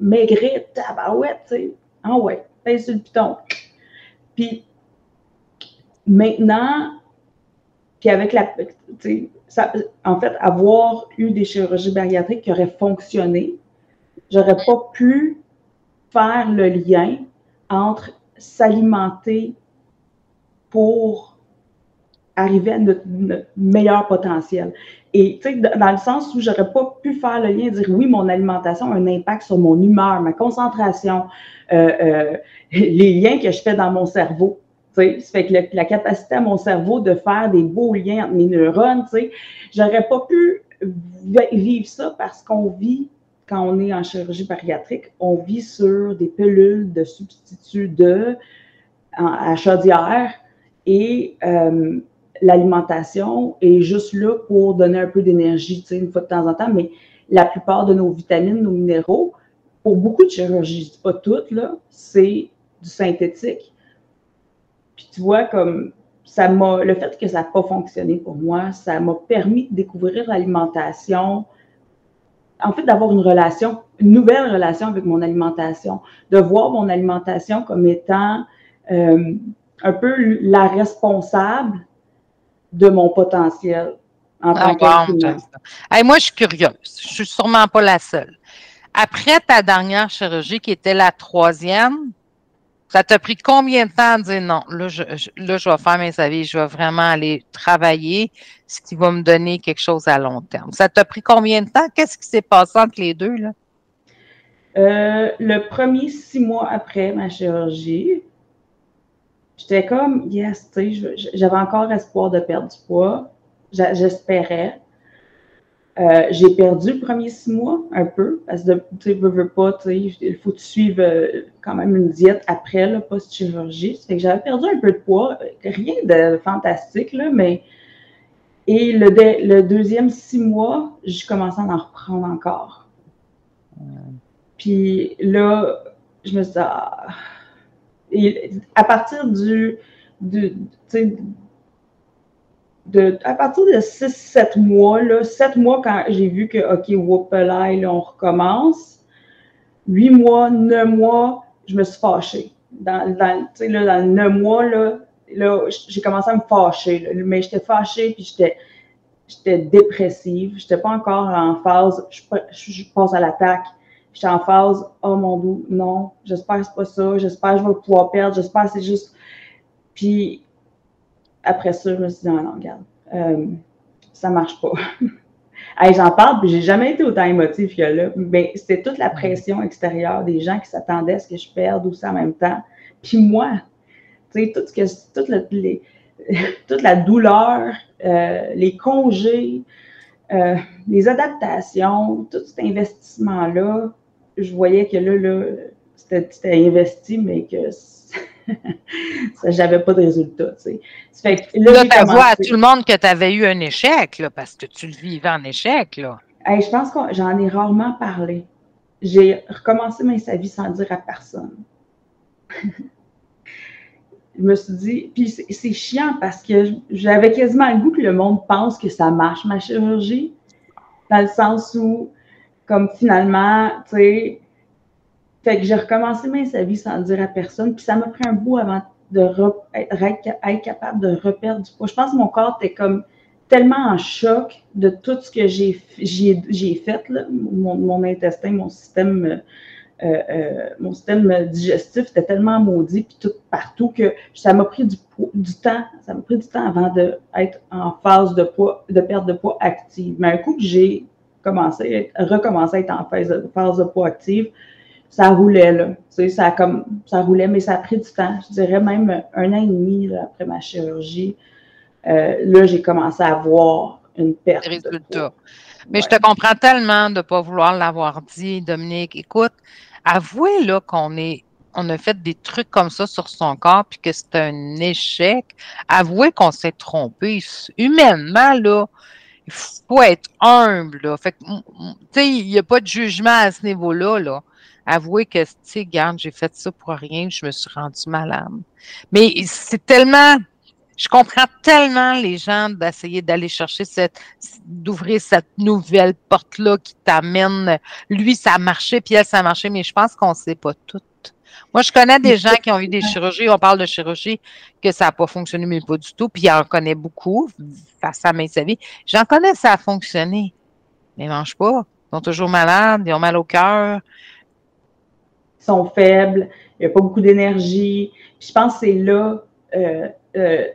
maigrir, tabarouette, tu sais. Ah ouais, pèse sur le piton. Puis maintenant, puis avec la. ça- en fait, avoir eu des chirurgies bariatriques qui auraient fonctionné, j'aurais pas pu faire le lien entre s'alimenter pour arriver à notre, meilleur potentiel. Et tu sais, dans le sens où j'aurais pas pu faire le lien, dire oui, mon alimentation a un impact sur mon humeur, ma concentration, euh, euh, les liens que je fais dans mon cerveau. Tu sais, ça fait que la capacité à mon cerveau de faire des beaux liens entre mes neurones, tu sais, j'aurais pas pu vi- vivre ça parce qu'on vit, quand on est en chirurgie bariatrique, on vit sur des pilules de substituts de à chaudière et euh, l'alimentation est juste là pour donner un peu d'énergie, tu sais, une fois de temps en temps, mais la plupart de nos vitamines, nos minéraux, pour beaucoup de chirurgies, pas toutes, là, c'est du synthétique. Puis tu vois, comme ça m'a, le fait que ça n'a pas fonctionné pour moi, ça m'a permis de découvrir l'alimentation, en fait, d'avoir une relation, une nouvelle relation avec mon alimentation, de voir mon alimentation comme étant euh, un peu la responsable de mon potentiel en tant Ah, bon. Hey, moi, je suis curieuse. Je suis sûrement pas la seule. Après ta dernière chirurgie, qui était la troisième, ça t'a pris combien de temps à dire non? Là, je, je- là, je vais faire mes avis, je vais vraiment aller travailler, ce qui va me donner quelque chose à long terme. Ça t'a pris combien de temps? Qu'est-ce qui s'est passé entre les deux, là? Euh, le premier six mois après ma chirurgie, j'étais comme, yes, tu sais, j'avais encore espoir de perdre du poids. J'espérais. Euh, j'ai perdu le premier six mois un peu, parce que tu sais, veux, veux pas, tu sais, il faut que tu suives euh, quand même une diète après, là, post-chirurgie. Ça fait que j'avais perdu un peu de poids, rien de fantastique, là, mais. Et le, de- le deuxième six mois, j'ai commencé à en reprendre encore. Puis là, je me suis dit, ah. À partir du, du de, à partir de 6-7 mois, là, 7 mois quand j'ai vu que, OK, whoopalaï, là, on recommence, 8 mois, 9 mois, je me suis fâchée. Dans, dans, là, dans 9 mois, là, là, j'ai commencé à me fâcher, là. mais j'étais fâchée, puis j'étais, dépressive, j'étais pas encore en phase, je, je, je passe à l'attaque, j'étais en phase, oh mon dieu, non, j'espère que c'est pas ça, j'espère que je vais pouvoir perdre, j'espère que c'est juste. Puis après ça, je me suis dit, non, non, regarde, euh, ça marche pas. J'en parle, puis j'ai jamais été autant émotive que là. Mais c'était toute la pression extérieure des gens qui s'attendaient à ce que je perde ou ça en même temps. Puis moi, tu sais, que tout le, toute la douleur, euh, les congés, euh, les adaptations, tout cet investissement-là, je voyais que là, là c'était investi, mais que j'avais pas de résultat. Tu sais. là, tu vois à tout le monde que tu avais eu un échec, là, parce que tu le vivais en échec. Là. je pense que j'en ai rarement parlé. J'ai recommencé ma vie sans dire à personne. je me suis dit, puis c'est chiant parce que j'avais quasiment le goût que le monde pense que ça marche, ma chirurgie, dans le sens où, comme finalement, tu sais, fait que j'ai recommencé ma vie sans dire à personne, puis ça m'a pris un bout avant de être, capable de reperdre du poids. Je pense que mon corps était comme tellement en choc de tout ce que j'ai fait, là, mon, mon, intestin, mon système euh, euh, mon système digestif était tellement maudit, puis tout partout, que ça m'a pris du, du temps, ça m'a pris du temps avant d'être en phase de poids, de perte de poids active. Mais un coup que j'ai commencé, recommencé à être en phase, de poids active, ça roulait, là. Tu sais, ça, comme, ça roulait, mais ça a pris du temps. Je dirais même un an et demi après ma chirurgie. Euh, là, j'ai commencé à voir une perte. De poids. Mais je te comprends tellement de ne pas vouloir l'avoir dit, Dominique. Écoute, avouez là qu'on est on a fait des trucs comme ça sur son corps puis que c'est un échec. Avouez qu'on s'est trompé. Humainement, là, il faut être humble. Là. Fait sais, il n'y a pas de jugement à ce niveau-là. Là. Avouez que, tu sais, garde, j'ai fait ça pour rien, je me suis rendu malade. Mais c'est tellement je comprends tellement les gens d'essayer d'aller chercher cette, d'ouvrir cette nouvelle porte-là qui t'amène. Lui, ça a marché, puis elle, ça a marché, mais je pense qu'on sait pas tout. Moi, je connais des gens qui ont eu des chirurgies, on parle de chirurgie, que ça n'a pas fonctionné, mais pas du tout, puis j'en connais beaucoup face à mes avis. J'en connais, ça a fonctionné, mais ils ne mangent pas. Ils sont toujours malades, ils ont mal au cœur. Ils sont faibles, il n'y a pas beaucoup d'énergie. je pense que c'est là, euh, euh,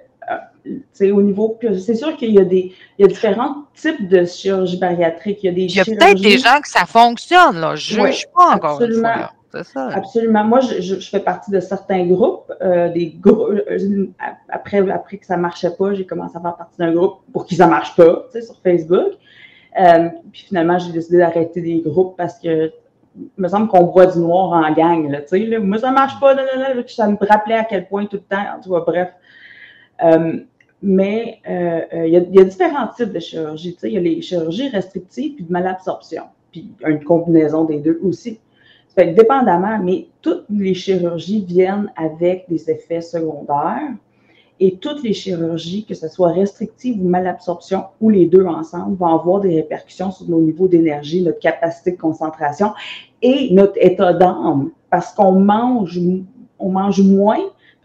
au niveau. C'est sûr qu'il y a des il y a différents types de chirurgie bariatrique. Il y a des Il y a peut-être des gens que ça fonctionne, là. Je ne juge pas encore absolument, Absolument. Moi, je, je, fais partie de certains groupes. Euh, des groupes euh, après, après que ça ne marchait pas, j'ai commencé à faire partie d'un groupe pour que ça ne marche pas, sur Facebook. Euh, puis finalement, j'ai décidé d'arrêter des groupes parce que me semble qu'on boit du noir en gang. Là, là. Moi, ça ne marche pas. Là, ça me rappelait à quel point tout le temps. Tu vois, bref. Mais il, y a, différents types de chirurgie. il y a les chirurgies restrictives puis de malabsorption, puis une combinaison des deux aussi. Dépendamment, mais toutes les chirurgies viennent avec des effets secondaires et toutes les chirurgies, que ce soit restrictives ou malabsorption ou les deux ensemble, vont avoir des répercussions sur nos niveaux d'énergie, notre capacité de concentration et notre état d'âme parce qu'on mange, on mange moins,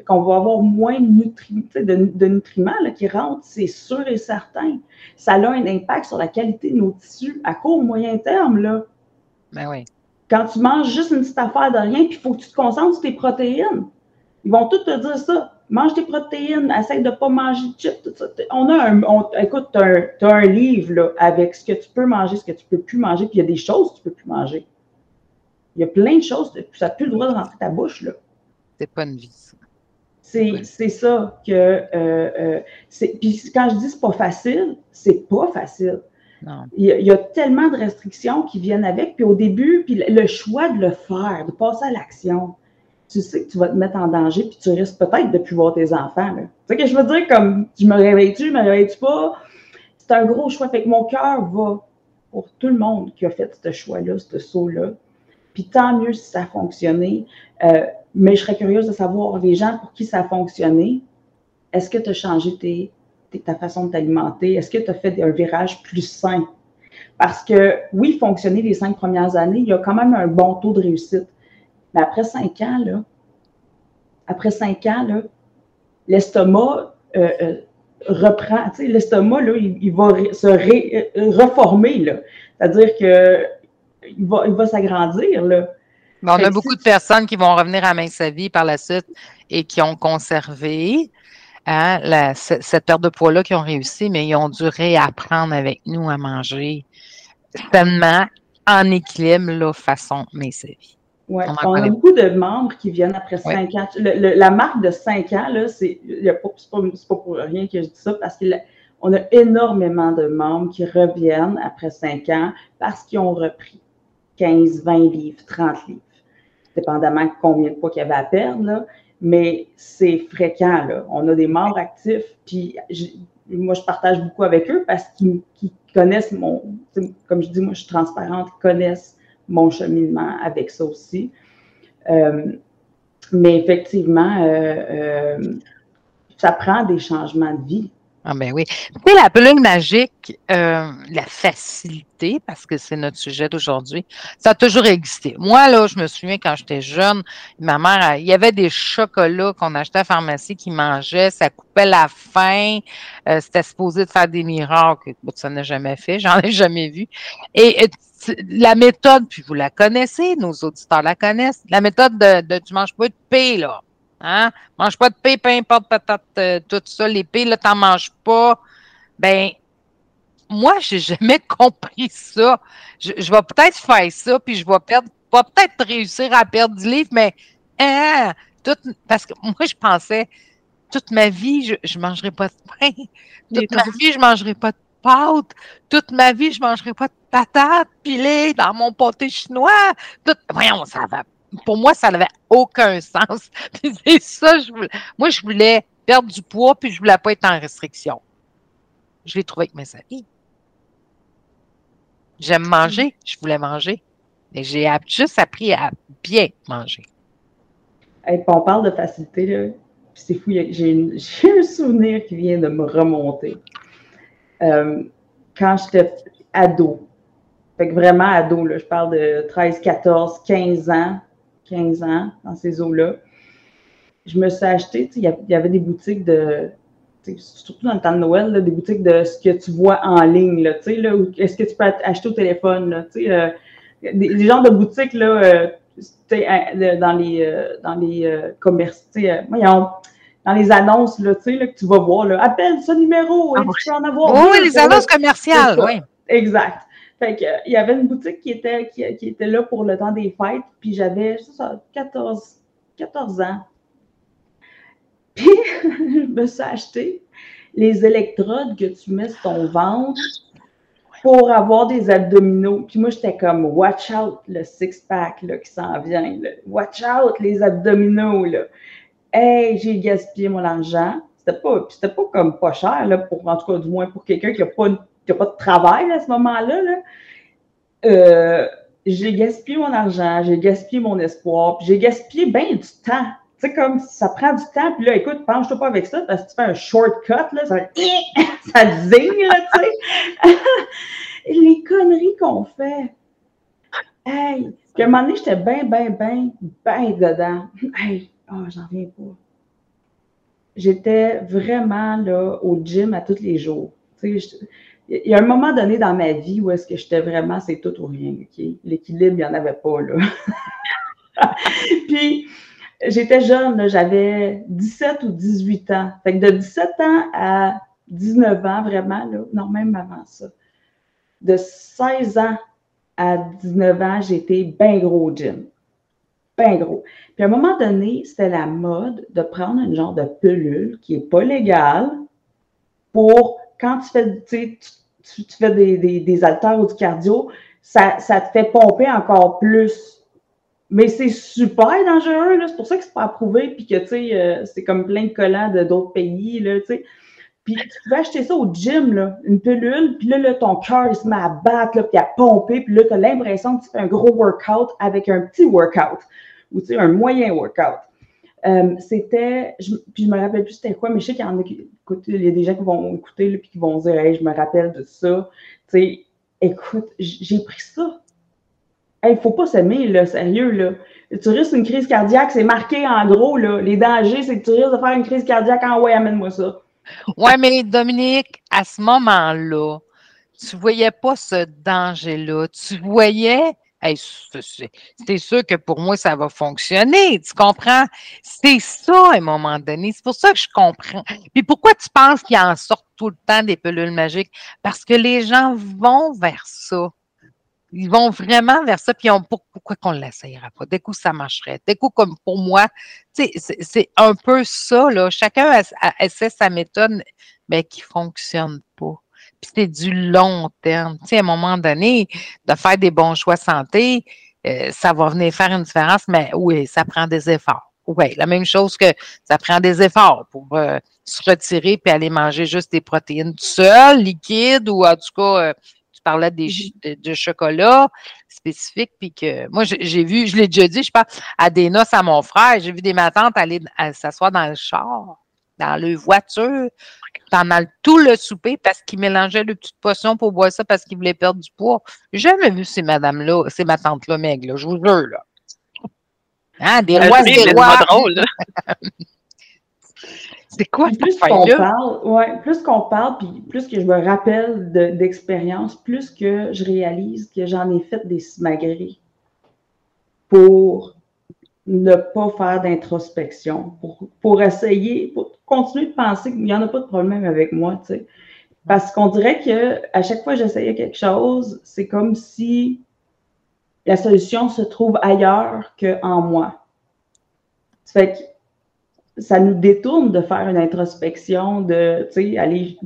qu'on va avoir moins de, nutriments qui rentrent, c'est sûr et certain. Ça a un impact sur la qualité de nos tissus à court, moyen terme. Là. Ben oui. Quand tu manges juste une petite affaire de rien, puis il faut que tu te concentres sur tes protéines. Ils vont tous te dire ça. Mange tes protéines, essaye de ne pas manger de chips. On a un, écoute, tu as, un livre là, avec ce que tu peux manger, ce que tu ne peux plus manger, puis il y a des choses que tu ne peux plus manger. Il y a plein de choses, ça n'a plus le droit de rentrer ta bouche. là. C'est pas une vie, c'est ça que. Euh, euh, puis quand je dis c'est pas facile, c'est pas facile. Il, y a, tellement de restrictions qui viennent avec. Puis au début, puis le choix de le faire, de passer à l'action, tu sais que tu vas te mettre en danger, puis tu risques peut-être de plus voir tes enfants. Tu sais que je veux dire, comme je me réveille-tu, je me réveille-tu pas? C'est un gros choix. Fait que mon cœur va pour tout le monde qui a fait ce choix-là, ce saut-là. Puis tant mieux si ça a fonctionné. Euh, mais je serais curieuse de savoir, les gens pour qui ça a fonctionné, est-ce que tu as changé ta façon de t'alimenter? Est-ce que tu as fait un virage plus sain? Parce que oui, fonctionner les cinq premières années, il y a quand même un bon taux de réussite. Mais après cinq ans, là, après cinq ans, l'estomac euh, euh, reprend, tu sais, l'estomac, là, il, va se euh, reformer, C'est-à-dire qu'il va, il va s'agrandir, là on a beaucoup de personnes qui vont revenir à Main sa vie par la suite et qui ont conservé hein, cette perte de poids-là, qui ont réussi, mais ils ont dû réapprendre avec nous à manger sainement, en équilibre, là, façon vie. Ouais. On, a beaucoup de membres qui viennent après cinq ans. la marque de cinq ans, là, c'est pas, pas, pour rien que je dis ça, parce qu'on a énormément de membres qui reviennent après cinq ans parce qu'ils ont repris 15, 20 livres, 30 livres, dépendamment de combien de poids qu'il y avait à perdre. Là. Mais c'est fréquent. Là. On a des membres actifs, puis moi, je partage beaucoup avec eux parce qu'ils connaissent mon, comme je dis, moi, je suis transparente, ils connaissent mon cheminement avec ça aussi. Euh, mais effectivement, euh, euh, ça prend des changements de vie. Ah ben oui. Tu la pilule magique, la facilité, parce que c'est notre sujet d'aujourd'hui, ça a toujours existé. Moi, là, je me souviens quand j'étais jeune, ma mère, il y avait des chocolats qu'on achetait à la pharmacie qui mangeaient, ça coupait la faim, c'était supposé de faire des miracles. Ça n'a jamais fait, j'en ai jamais vu. Et la méthode, puis vous la connaissez, nos auditeurs la connaissent, la méthode de, de tu manges pas de paix, là. Hein? Mange pas de paix, peu importe patate, euh, tout ça, les paix, là, t'en manges pas. Ben, moi, j'ai jamais compris ça. Je, vais peut-être faire ça, puis je vais perdre, pas peut-être réussir à perdre du livre, mais hein, tout, parce que moi, je pensais toute ma vie, je ne mangerai pas de pain. Toute ma vie, je ne mangerai pas de pâtes. Toute ma vie, je ne mangerai pas de patates pilées dans mon pâté chinois. Tout... Voyons, ça va. Pour moi, ça n'avait aucun sens. ça, moi, je voulais perdre du poids, puis je ne voulais pas être en restriction. Je l'ai trouvé avec mes amis. J'aime manger, je voulais manger. Et j'ai juste appris à bien manger. on parle de facilité, là. C'est fou, j'ai un souvenir qui vient de me remonter. Euh, quand j'étais ado. Fait que vraiment ado, là, je parle de 13, 14, 15 ans, 15 ans dans ces eaux-là. Je me suis acheté, il y avait des boutiques de, surtout dans le temps de Noël, des boutiques de ce que tu vois en ligne, là, tu sais, là, est-ce que tu peux acheter au téléphone, là, tu sais, euh, des, genres de boutiques, là, euh, dans les, dans les commerces, tu sais, dans les annonces, là, tu sais, là, que tu vas voir, là, appelle ce numéro, et ah tu peux en avoir. Oui, les annonces commerciales, oui. Exact. Fait que, il y avait une boutique qui était, qui, était là pour le temps des fêtes, puis j'avais, ça, 14, 14 ans. Puis, je me suis acheté les électrodes que tu mets sur ton ventre pour avoir des abdominaux. Puis moi, j'étais comme, watch out le six-pack qui s'en vient. Watch out les abdominaux. Là. Hey, j'ai gaspillé mon argent. C'était pas, c'était pas comme pas cher, là, pour, en tout cas, du moins pour quelqu'un qui n'a pas, pas de travail à ce moment-là. Là. Euh, j'ai gaspillé mon argent, j'ai gaspillé mon espoir, puis j'ai gaspillé bien du temps. Tu sais, comme ça prend du temps, puis là, écoute, penche-toi pas avec ça, parce que tu fais un shortcut, là, ça, ça zigne, tu sais. Les conneries qu'on fait. Hey! Puis à un moment donné, j'étais bien, bien, bien, bien dedans. Hey! Ah, j'en viens pas. J'étais vraiment là au gym à tous les jours. Il y a un moment donné dans ma vie où est-ce que j'étais vraiment c'est tout ou rien. L'équilibre, il n'y en avait pas. Là. Puis, j'étais jeune, j'avais 17 ou 18 ans. Fait que de 17 ans à 19 ans, vraiment, non, même avant ça. De 16 ans à 19 ans, j'étais bien gros au gym. Bien gros. Puis à un moment donné, c'était la mode de prendre un genre de pelule qui n'est pas légale pour quand tu fais, tu, fais des, des, haltères ou du cardio, ça, te fait pomper encore plus. Mais c'est super dangereux, c'est pour ça que c'est pas approuvé, puis que euh, c'est comme plein de collants de d'autres pays, là, tu. Puis tu pouvais acheter ça au gym, une pelule, puis là, ton cœur, il se met à battre, puis à pomper, puis là, tu as l'impression que tu fais un gros workout avec un petit workout ou un moyen workout. Euh, c'était, puis je me rappelle plus c'était quoi, mais je sais qu'il y en a qui écoute, il y a des gens qui vont écouter et qui vont dire hey, je me rappelle de ça. Tu sais, écoute, j'ai pris ça. Il ne faut pas s'aimer, là, sérieux, là. Tu risques une crise cardiaque, c'est marqué en gros, là. Les dangers, c'est que tu risques de faire une crise cardiaque en ouais, amène-moi ça. ouais, mais Dominique, à ce moment-là, tu voyais pas ce danger-là. Tu voyais c'est sûr que pour moi, ça va fonctionner. Tu comprends? C'est ça, à un moment donné. C'est pour ça que je comprends. Puis pourquoi tu penses qu'il en sort tout le temps des pelules magiques? Parce que les gens vont vers ça. Ils vont vraiment vers ça, puis on, pourquoi qu'on ne l'essayera pas? Dès coup, ça marcherait. Dès coup, comme pour moi, c'est un peu ça. Chacun essaie sa méthode, mais qui ne fonctionne pas. Puis c'est du long terme. Tu sais, à un moment donné, de faire des bons choix santé, euh, ça va venir faire une différence, mais oui, ça prend des efforts. Oui, la même chose que ça prend des efforts pour euh, se retirer puis aller manger juste des protéines seules, liquides, ou en tout cas, euh, tu parlais des, mm-hmm. de, chocolat spécifique, puis que moi, j'ai vu, je l'ai déjà dit, je parle à des noces à mon frère, j'ai vu des matantes aller s'asseoir dans le char, dans le voiture, pendant tout le souper parce qu'ils mélangeaient de petites potions pour boire ça parce qu'ils voulaient perdre du poids. J'ai jamais vu ces madames-là, ces ma tante-là maigres, je vous jure, là. Hein, des rois, des rois. C'est quoi plus qu'on parle, ouais, plus qu'on parle, puis plus que je me rappelle d'expérience, plus que je réalise que j'en ai fait des smagrées pour ne pas faire d'introspection, pour, pour essayer, pour continuer de penser qu'il n'y en a pas de problème avec moi, tu sais. Parce qu'on dirait que à chaque fois que j'essayais quelque chose, c'est comme si la solution se trouve ailleurs qu'en moi. Ça ça nous détourne de faire une introspection, de aller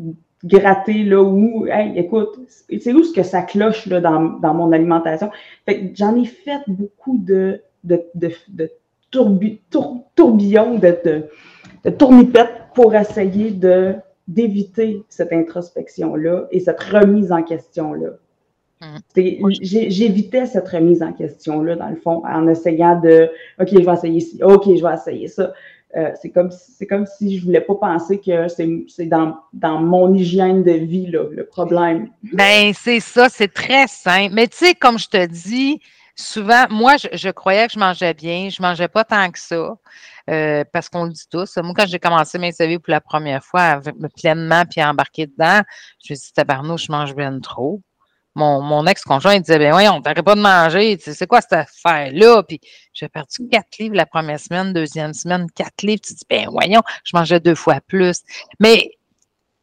gratter là où, hey, écoute, c'est où ce que ça cloche là, dans, dans mon alimentation. Fait que j'en ai fait beaucoup de, de, de, de tourbillons, de, de, de pour essayer de d'éviter cette introspection-là et cette remise en question-là. Mmh. J'évitais cette remise en question-là, dans le fond, en essayant de OK, je vais essayer ci, OK, je vais essayer ça. Euh, c'est comme, si, comme si je ne voulais pas penser que c'est dans, dans mon hygiène de vie, là, le problème. Ben, c'est ça, c'est très simple. Mais tu sais, comme je te dis, souvent, moi, je, croyais que je mangeais bien, je mangeais pas tant que ça. Euh, parce qu'on le dit tous. Moi, quand j'ai commencé mes CV pour la première fois, me pleinement puis embarquer dedans, je me suis dit, tabarnouche, je mange bien trop mon, ex-conjoint disait Ben voyons, t'arrêtes pas de manger, c'est quoi cette affaire-là? Puis j'ai perdu quatre livres la première semaine, deuxième semaine, quatre livres. Tu dis Ben voyons, je mangeais deux fois plus. Mais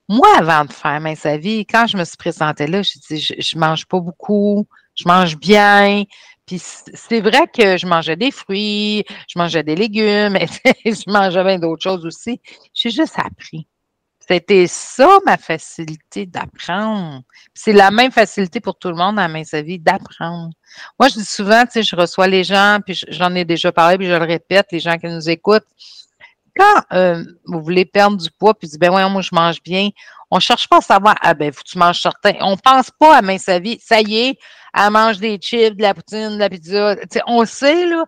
moi, avant de faire ma vie, quand je me suis présentée là, je dis je, je mange pas beaucoup, je mange bien. Puis c'est vrai que je mangeais des fruits, je mangeais des légumes, je mangeais bien d'autres choses aussi. J'ai juste appris. C'était ça ma facilité d'apprendre. C'est la même facilité pour tout le monde dans mes d'apprendre. Moi, je dis souvent, tu sais, je reçois les gens, puis j'en ai déjà parlé, puis je le répète, les gens qui nous écoutent. Quand euh, vous voulez perdre du poids, puis vous dites, ben ouais, moi, je mange bien, on cherche pas à savoir, ah ben, tu manges certain. On pense pas à mince vie, ça y est, elle mange des chips, de la poutine, de la pizza. Tu sais, on sait, là,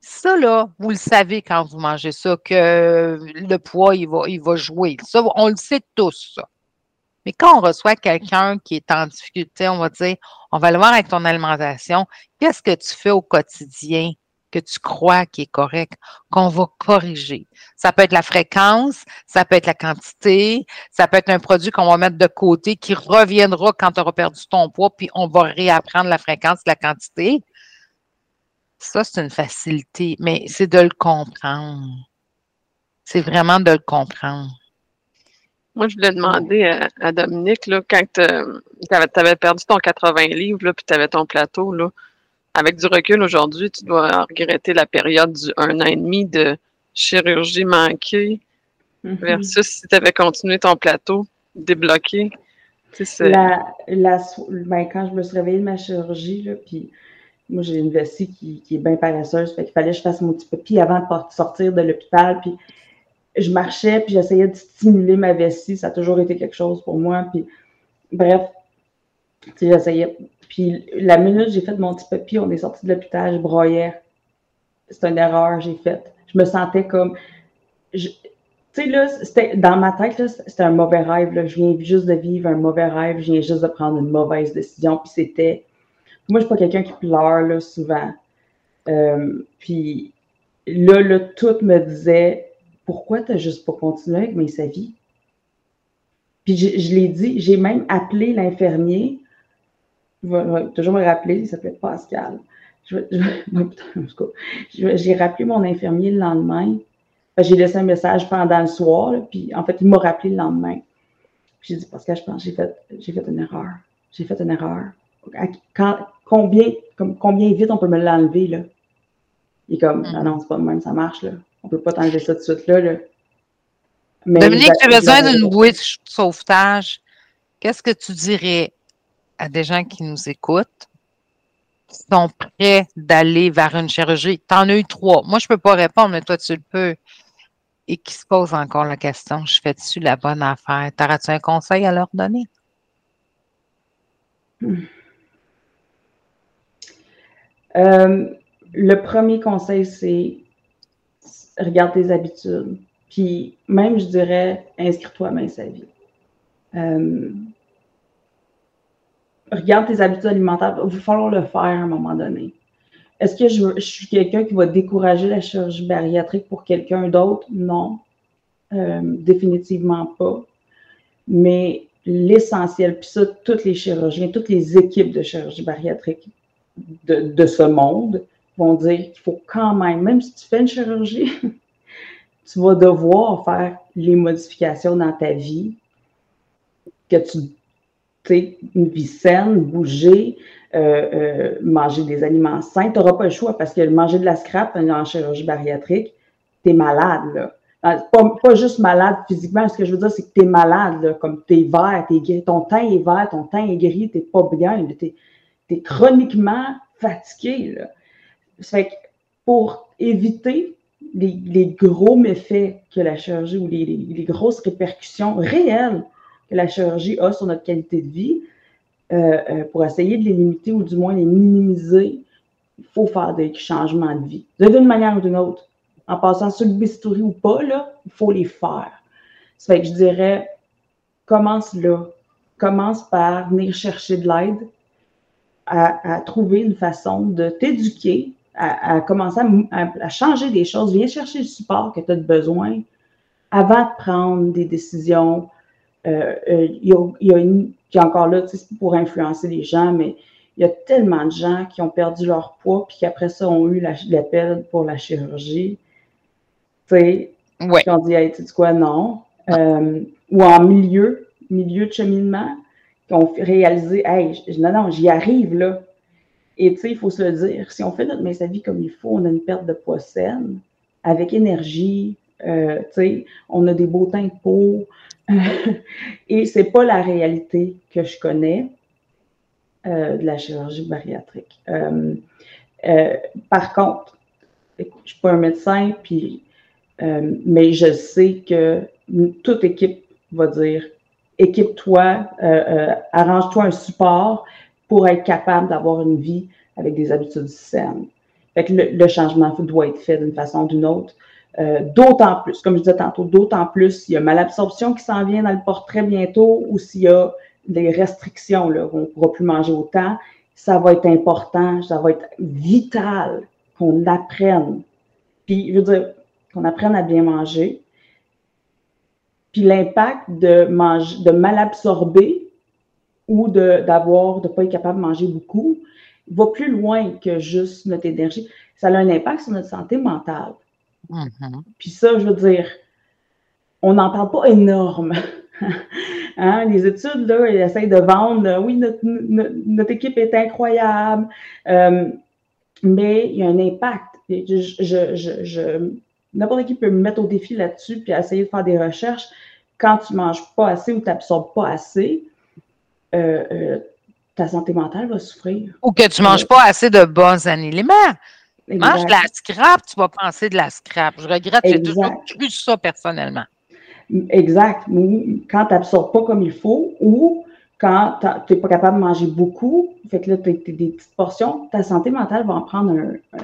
ça, là, vous le savez quand vous mangez ça, que le poids, il va, il va jouer. Ça, on le sait tous, ça. Mais quand on reçoit quelqu'un qui est en difficulté, on va dire, on va le voir avec ton alimentation. Qu'est-ce que tu fais au quotidien que tu crois qui est correct, qu'on va corriger? Ça peut être la fréquence, ça peut être la quantité, ça peut être un produit qu'on va mettre de côté qui reviendra quand tu auras perdu ton poids, puis on va réapprendre la fréquence, la quantité. Ça, c'est une facilité, mais c'est de le comprendre. C'est vraiment de le comprendre. Moi, je voulais demander à, Dominique, là, quand tu avais, perdu ton 80 livres, puis tu avais ton plateau, là, avec du recul aujourd'hui, tu dois regretter la période du un an et demi de chirurgie manquée mm-hmm. versus si tu avais continué ton plateau débloqué. La, la, ben, quand je me suis réveillée de ma chirurgie, là, puis moi, j'ai une vessie qui, est bien paresseuse, fait qu'il fallait que je fasse mon petit pipi avant de sortir de l'hôpital. Puis je marchais, puis j'essayais de stimuler ma vessie. Ça a toujours été quelque chose pour moi. Puis bref, j'essayais. Puis la minute j'ai fait mon petit pipi, on est sorti de l'hôpital, je broyais. C'est une erreur j'ai faite. Je me sentais comme. Tu sais, là, c'était dans ma tête, c'était un mauvais rêve. Là. Je viens juste de vivre un mauvais rêve, je viens juste de prendre une mauvaise décision. Puis c'était moi, je suis pas quelqu'un qui pleure là, souvent. Euh, puis là, là, tout me disait pourquoi tu n'as juste pas continué avec mes vie? Puis je, l'ai dit, j'ai même appelé l'infirmier. Je vais, toujours me rappeler, il s'appelait Pascal. J'ai rappelé mon infirmier le lendemain. J'ai laissé un message pendant le soir, puis en fait, il m'a rappelé le lendemain. J'ai dit, Pascal, je pense j'ai fait, j'ai fait une erreur. J'ai fait une erreur. Quand, combien, comme, combien vite on peut me l'enlever, là? Il est comme, mm. non, non, c'est pas même, ça marche, là. On peut pas t'enlever ça tout de suite, là. là. Dominique, tu as besoin d'une bouée de sauvetage. Qu'est-ce que tu dirais à des gens qui nous écoutent, qui sont prêts d'aller vers une chirurgie? Tu en as eu trois. Moi, je ne peux pas répondre, mais toi, tu le peux. Et qui se posent encore la question, je fais-tu la bonne affaire? T'auras-tu un conseil à leur donner? Euh, le premier conseil, c'est regarde tes habitudes. Puis même, je dirais, inscris-toi à Main sa vie. Euh, regarde tes habitudes alimentaires. Il va falloir le faire à un moment donné. Est-ce que je, suis quelqu'un qui va décourager la chirurgie bariatrique pour quelqu'un d'autre? Non, euh, définitivement pas. Mais l'essentiel, puis ça, toutes les chirurgiens, toutes les équipes de chirurgie bariatrique de, de ce monde vont dire qu'il faut quand même, même si tu fais une chirurgie, tu vas devoir faire les modifications dans ta vie, que tu une vie saine, bouger, euh, euh, manger des aliments sains. Tu n'auras pas le choix parce que manger de la scrap en chirurgie bariatrique, tu es malade. Là. Pas, juste malade physiquement, ce que je veux dire, c'est que tu es malade, comme tu es vert, ton teint est vert, ton teint est gris, tu pas bien, tu es, chroniquement fatigué. Là. Ça que pour éviter les, gros méfaits que la chirurgie ou les, grosses répercussions réelles que la chirurgie a sur notre qualité de vie, euh, euh, pour essayer de les limiter ou du moins les minimiser, il faut faire des changements de vie. D'une manière ou d'une autre. En passant sur le bistouri ou pas, là, il faut les faire. Ça fait que je dirais, commence là. Commence par venir chercher de l'aide, à trouver une façon de t'éduquer à, commencer à, changer des choses, viens chercher le support que tu as besoin avant de prendre des décisions. Euh, euh, il, y a, une, qui est encore là, pour influencer les gens, mais il y a tellement de gens qui ont perdu leur poids puis qui après ça ont eu l'appel pour la chirurgie. Tu sais, qui ont dit, hey, tu sais quoi, non. Euh, ou en milieu, milieu de cheminement, qui ont réalisé, hey, non, non, j'y arrive là. Et tu sais, il faut se le dire, si on fait notre à vie comme il faut, on a une perte de poids saine, avec énergie, euh, tu sais, on a des beaux teints de peau. Et c'est pas la réalité que je connais euh, de la chirurgie bariatrique. Euh, par contre, je suis pas un médecin, puis, mais je sais que toute équipe va dire équipe-toi, arrange-toi un support, pour être capable d'avoir une vie avec des habitudes saines. Que le, changement doit être fait d'une façon ou d'une autre. Euh, d'autant plus, comme je disais tantôt, d'autant plus s'il y a malabsorption qui s'en vient dans le portrait bientôt ou s'il y a des restrictions, là, on ne pourra plus manger autant, ça va être important, ça va être vital qu'on apprenne. Puis, je veux dire, qu'on apprenne à bien manger. Puis l'impact de, manger, de mal absorber ou d'avoir, de ne pas être capable de manger beaucoup, va plus loin que juste notre énergie. Ça a un impact sur notre santé mentale. Mm-hmm. Puis ça, je veux dire, on n'en parle pas énorme. hein? Les études, là, elles essayent de vendre, oui, notre, notre, équipe est incroyable, euh, mais il y a un impact. Je, je, je, N'importe qui peut me mettre au défi là-dessus puis essayer de faire des recherches. Quand tu ne manges pas assez ou tu n'absorbes pas assez, euh, euh, ta santé mentale va souffrir. Ou que tu ne manges pas assez de bons aliments. Mange de la scrap, tu vas penser de la scrap. Je regrette, j'ai toujours cru ça personnellement. Exact. Quand tu n'absorbes pas comme il faut ou quand tu n'es pas capable de manger beaucoup, fait que là, tu as des petites portions, ta santé mentale va en prendre un, un,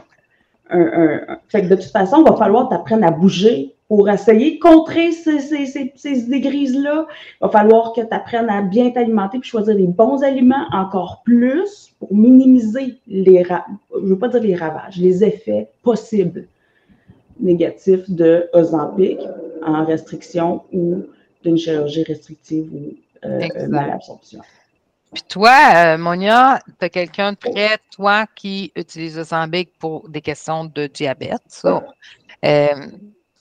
Fait que de toute façon, il va falloir t'apprendre à bouger pour essayer de contrer ces, ces, idées grises-là, il va falloir que tu apprennes à bien t'alimenter et choisir les bons aliments encore plus pour minimiser les, je veux pas dire les ravages, les effets possibles négatifs de Ozempic en restriction ou d'une chirurgie restrictive ou euh, malabsorption. Puis toi, euh, Monia, tu as quelqu'un de près, toi, qui utilise Ozempic pour des questions de diabète. Euh,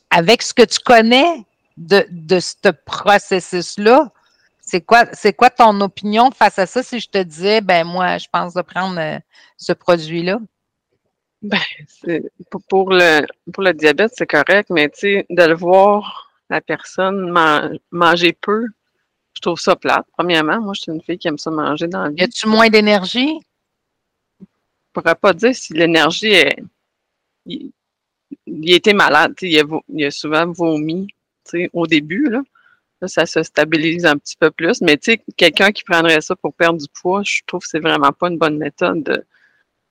avec ce que tu connais de, ce processus-là, C'est quoi, c'est quoi ton opinion face à ça si je te disais, ben moi, je pense de prendre euh, ce produit-là? Ben, pour, le, pour le diabète, c'est correct, mais tu sais, de le voir la personne manger peu, je trouve ça plate. Premièrement, moi, je suis une fille qui aime ça manger dans le vie. Y a-tu moins d'énergie? Je pourrais pas dire si l'énergie est. Il, il était malade, il a, il a souvent vomi au début. Là. ça se stabilise un petit peu plus. Mais quelqu'un qui prendrait ça pour perdre du poids, je trouve que c'est vraiment pas une bonne méthode.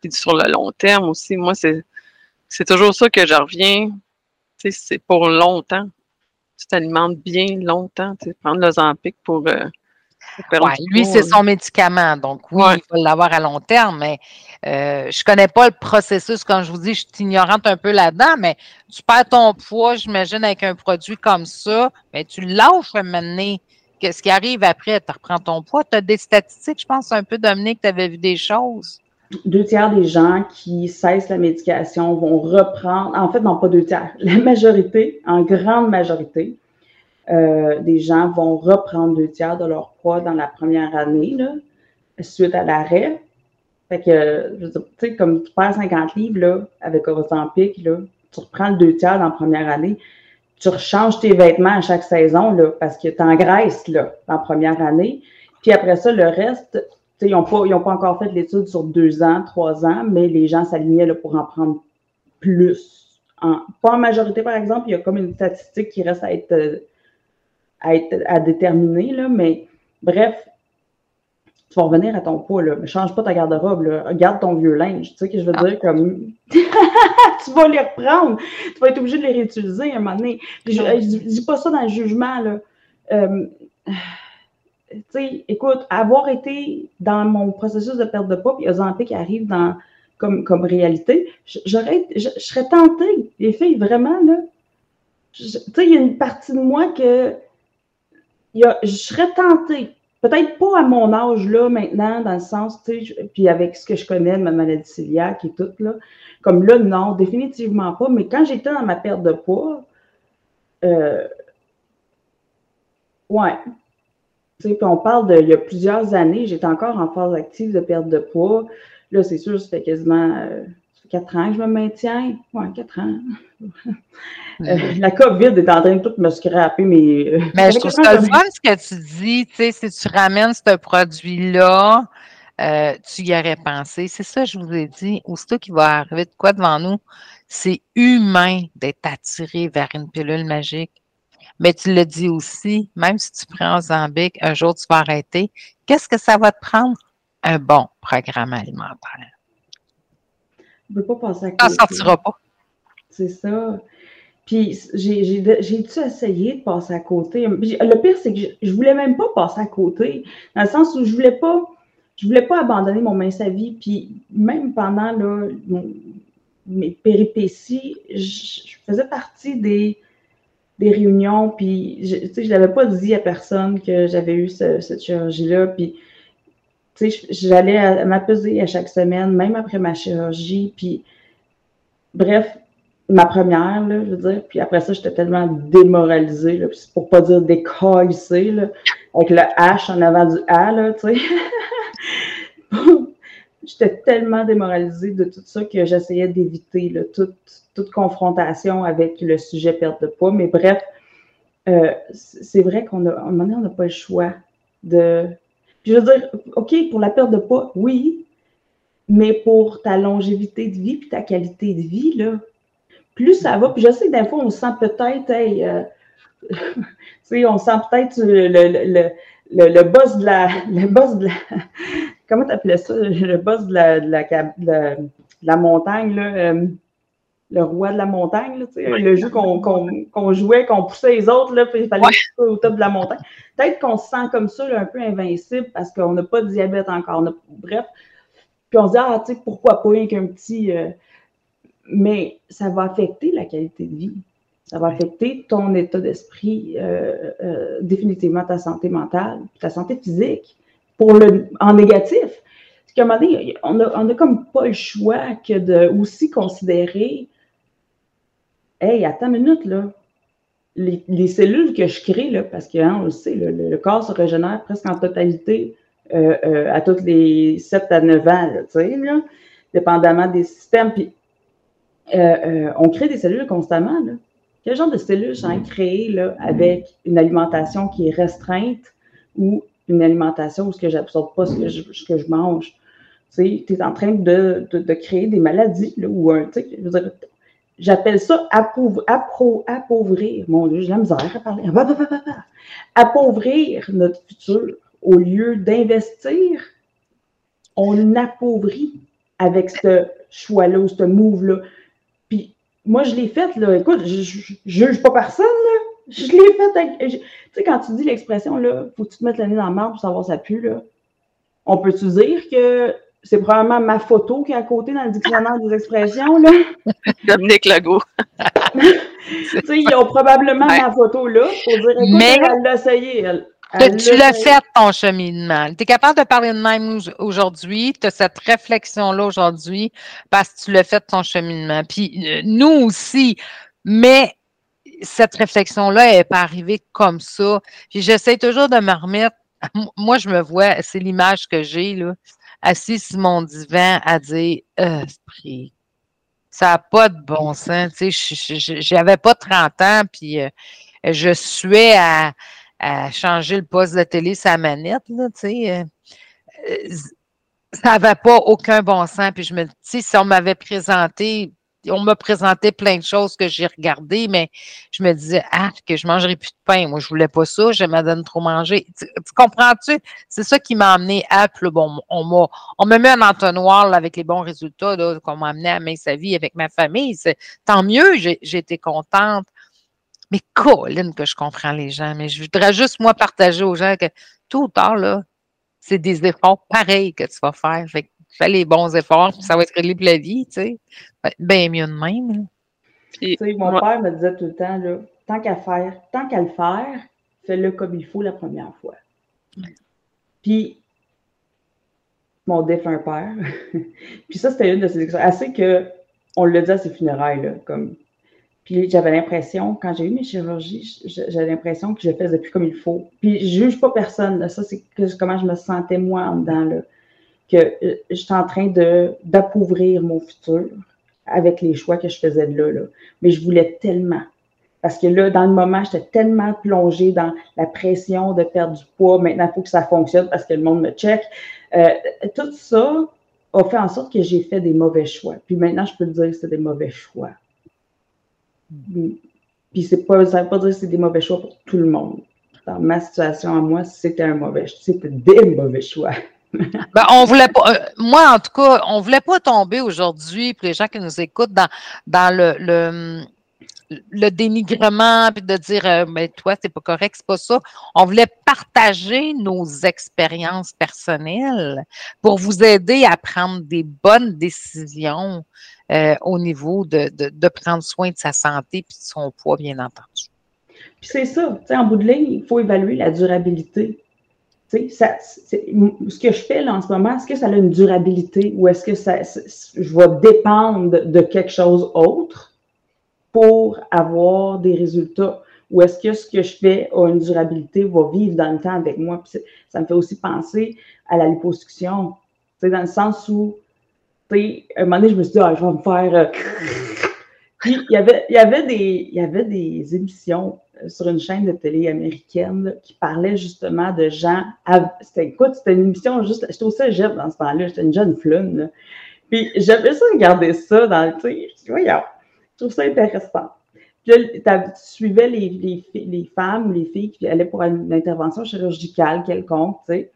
Puis sur le long terme aussi, moi, c'est, c'est toujours ça que je reviens. C'est pour longtemps. Tu t'alimentes bien longtemps. Prendre le Zampic pour, euh, Ouais, lui, c'est son médicament. Donc, oui, il va l'avoir à long terme, mais euh, je ne connais pas le processus. Comme je vous dis, je suis ignorante un peu là-dedans, mais tu perds ton poids, j'imagine, avec un produit comme ça, mais tu lâches à Qu'est-ce qui arrive après? Tu reprends ton poids. Tu as des statistiques, je pense, un peu, Dominique, tu avais vu des choses. Deux tiers des gens qui cessent la médication vont reprendre, en fait, non, pas deux tiers, la majorité, en grande majorité, euh, des gens vont reprendre deux tiers de leur poids dans la première année, suite à l'arrêt. Fait que, tu sais, comme tu perds 50 livres, là, avec Ozempic, là, tu reprends le deux tiers dans la première année. Tu rechanges tes vêtements à chaque saison, là, parce que tu engraisses, là, dans la première année. Puis après ça, le reste, ils n'ont pas, pas encore fait l'étude sur deux ans, trois ans, mais les gens s'alignaient pour en prendre plus. En, pas en majorité, par exemple, il y a comme une statistique qui reste à être euh, à, être, à déterminer, là, mais bref, tu vas revenir à ton poids, là, mais change pas ta garde-robe, là, garde ton vieux linge, tu sais ce que je veux dire, comme, tu vas les reprendre, tu vas être obligé de les réutiliser à un moment donné. Je, je, dis pas ça dans le jugement, là. Euh, tu sais, écoute, avoir été dans mon processus de perte de poids, puis Ozempic qui arrive dans, comme, comme réalité, j'aurais, je, serais tentée, les filles, vraiment, là. Tu sais, il y a une partie de moi que je serais tentée, peut-être pas à mon âge là maintenant, dans le sens, tu sais, puis avec ce que je connais de ma maladie cœliaque et tout, là, comme là, non, définitivement pas. Mais quand j'étais dans ma perte de poids, euh, ouais. Puis on parle de, il y a plusieurs années, j'étais encore en phase active de perte de poids. Là, c'est sûr, ça fait quasiment euh, quatre ans que je me maintiens. Ouais, quatre ans. Euh, la COVID est en train de tout me scraper, mais. Euh, mais je trouve ça le fun ce que tu dis, tu sais, si tu ramènes ce produit-là, tu y aurais pensé. C'est ça, je vous ai dit. Aussitôt qu'il va arriver de quoi devant nous, c'est humain d'être attiré vers une pilule magique. Mais tu le dis aussi, même si tu prends un Zambic, un jour tu vas arrêter. Qu'est-ce que ça va te prendre? Un bon programme alimentaire. On ne peut pas passer à côté. Ça ne sortira pas. C'est ça. Puis j'ai dû essayer de passer à côté? Le pire, c'est que je, ne voulais même pas passer à côté, dans le sens où je voulais pas, je voulais pas abandonner mon mince à vie. Puis même pendant là, mes péripéties, je, faisais partie des, des réunions, puis je ne l'avais pas dit à personne que j'avais eu cette chirurgie-là. Puis j'allais m'apaiser à chaque semaine, même après ma chirurgie. Puis bref, ma première, là, je veux dire. Puis après ça, j'étais tellement démoralisée, là, pour pas dire décalissée, là, avec le H en avant du A, là, tu sais. j'étais tellement démoralisée de tout ça que j'essayais d'éviter toute, confrontation avec le sujet perte de poids. Mais bref, euh, c'est vrai qu'on a, à un moment donné, on n'a pas le choix de. Puis je veux dire, OK, pour la perte de poids, oui, mais pour ta longévité de vie puis ta qualité de vie, là, plus ça va, puis je sais que des fois, on sent peut-être, hey, euh, on sent peut-être le, boss de la. Le boss de la comment tu appelais ça? Le boss de la, de la, de la, montagne, là. Euh, le roi de la montagne, là, le jeu qu'on qu jouait, qu'on poussait les autres, là, puis il fallait ouais. au top de la montagne. Peut-être qu'on se sent comme ça, un peu invincible parce qu'on n'a pas de diabète encore. bref. Puis on se dit, ah, tu sais, pourquoi pas qu'un petit. Euh, mais ça va affecter la qualité de vie. Ça va affecter ton état d'esprit, euh, définitivement ta santé mentale, ta santé physique, pour le, en négatif. Parce qu'à un moment donné, on n'a a comme pas le choix que de aussi considérer Hey, attends une minute, là. les, cellules que je crée, là, parce que hein, on le sait, le, corps se régénère presque en totalité euh, euh, à toutes les 7 à 9 ans, tu sais, dépendamment des systèmes. Puis, euh, on crée des cellules constamment. Là. Quel genre de cellules j'ai créé là, avec une alimentation qui est restreinte ou une alimentation où ce que j'absorbe pas ce que je, mange? Tu es en train de, de, créer des maladies là, ou un, J'appelle ça appauvrir. Mon Dieu, j'ai la misère à parler. Appauvrir notre futur. Au lieu d'investir, on appauvrit avec ce choix-là ou ce move-là. Puis moi, je l'ai fait, là. Écoute, je, ne juge pas personne. Je l'ai fait Tu sais, quand tu dis l'expression, là, faut que tu te mettes l'année dans le marbre pour savoir ça pue, là. On peut-tu dire que c'est probablement ma photo qui est à côté dans le dictionnaire des expressions. Là? Dominique Legault. tu sais, ils ont probablement ma photo là pour dire écoute, Mais... elle l'a essayé, elle. tu l'as fait ton cheminement. Tu es capable de parler de même aujourd'hui, tu as cette réflexion-là aujourd'hui parce que tu l'as fait ton cheminement. Puis euh, nous aussi, mais cette réflexion-là, n'est pas arrivée comme ça. Puis j'essaie toujours de me remettre. Moi, je me vois, c'est l'image que j'ai, là assis sur mon divan à dire Esprit, ça n'a pas de bon sens. Tu sais, j'avais pas 30 ans, puis euh, je suis à, changer le poste de télé sa manette, là, tu sais. Euh, euh, ça n'avait pas aucun bon sens. Puis je me dis, si on m'avait présenté on m'a présenté plein de choses que j'ai regardées, mais je me disais, ah, que je mangerais plus de pain. Moi, je voulais pas ça, je me donne trop manger. Tu, comprends-tu? C'est ça qui m'a amené à, bon, on m'a, on me met un entonnoir avec les bons résultats qu'on m'a amené à sa vie avec ma famille. C'est, tant mieux, j'ai, contente. Mais Colin, que je comprends les gens, mais je voudrais juste, moi, partager aux gens que tout ou tard, là, c'est des efforts pareils que tu vas faire. Fait fais les bons efforts, ça va être réglé pour la vie, tu sais. Bien mieux de même. tu sais, mon père me disait tout le temps, là, tant qu'à faire, tant qu'à le faire, fais-le comme il faut la première fois. Puis, mon défunt père, puis ça, c'était une de ses assez que on le dit à ses funérailles, là, comme. Puis j'avais l'impression, quand j'ai eu mes chirurgies, j'avais l'impression que je faisais plus comme il faut. Puis je juge pas personne, là. ça c'est comment je me sentais moi en dedans, là que euh, j'étais en train d'appauvrir mon futur avec les choix que je faisais de là, là. Mais je voulais tellement. Parce que là, dans le moment, j'étais tellement plongée dans la pression de perdre du poids. Maintenant, il faut que ça fonctionne parce que le monde me check. Euh, tout ça a fait en sorte que j'ai fait des mauvais choix. Puis maintenant, je peux te dire que c'est des mauvais choix. Puis c'est pas, ça ne veut pas dire que c'est des mauvais choix pour tout le monde. Dans ma situation à moi, c'était un mauvais. C'était des mauvais choix. Ben, on voulait pas, euh, moi en tout cas, on voulait pas tomber aujourd'hui, pour les gens qui nous écoutent, dans, le, dénigrement, puis de dire, mais euh, ben, toi, c'est pas correct, c'est pas ça. On voulait partager nos expériences personnelles pour vous aider à prendre des bonnes décisions euh, au niveau de, prendre soin de sa santé puis de son poids, bien entendu. Puis c'est ça, tu sais, en bout de ligne, il faut évaluer la durabilité ce que je fais là en ce moment, est-ce que ça a une durabilité ou est-ce que ça, je vais dépendre de quelque chose autre pour avoir des résultats? Ou est-ce que ce que je fais a une durabilité, va vivre dans le temps avec moi? ça me fait aussi penser à la liposuction. Dans le sens où, à un moment donné, je me suis dit, ah, je vais me faire. Euh, Puis, il y avait, il y avait, des, il y avait des émissions sur une chaîne de télé américaine qui parlait justement de gens. C'était, écoute, c'était une émission juste. J'étais au cégep dans ce temps-là, j'étais une jeune flune. Puis j'avais ça regarder ça dans le. Tu voyons, je trouve ça intéressant. Puis là, tu suivais les, les, les, femmes ou les filles qui allaient pour une intervention chirurgicale quelconque, tu sais.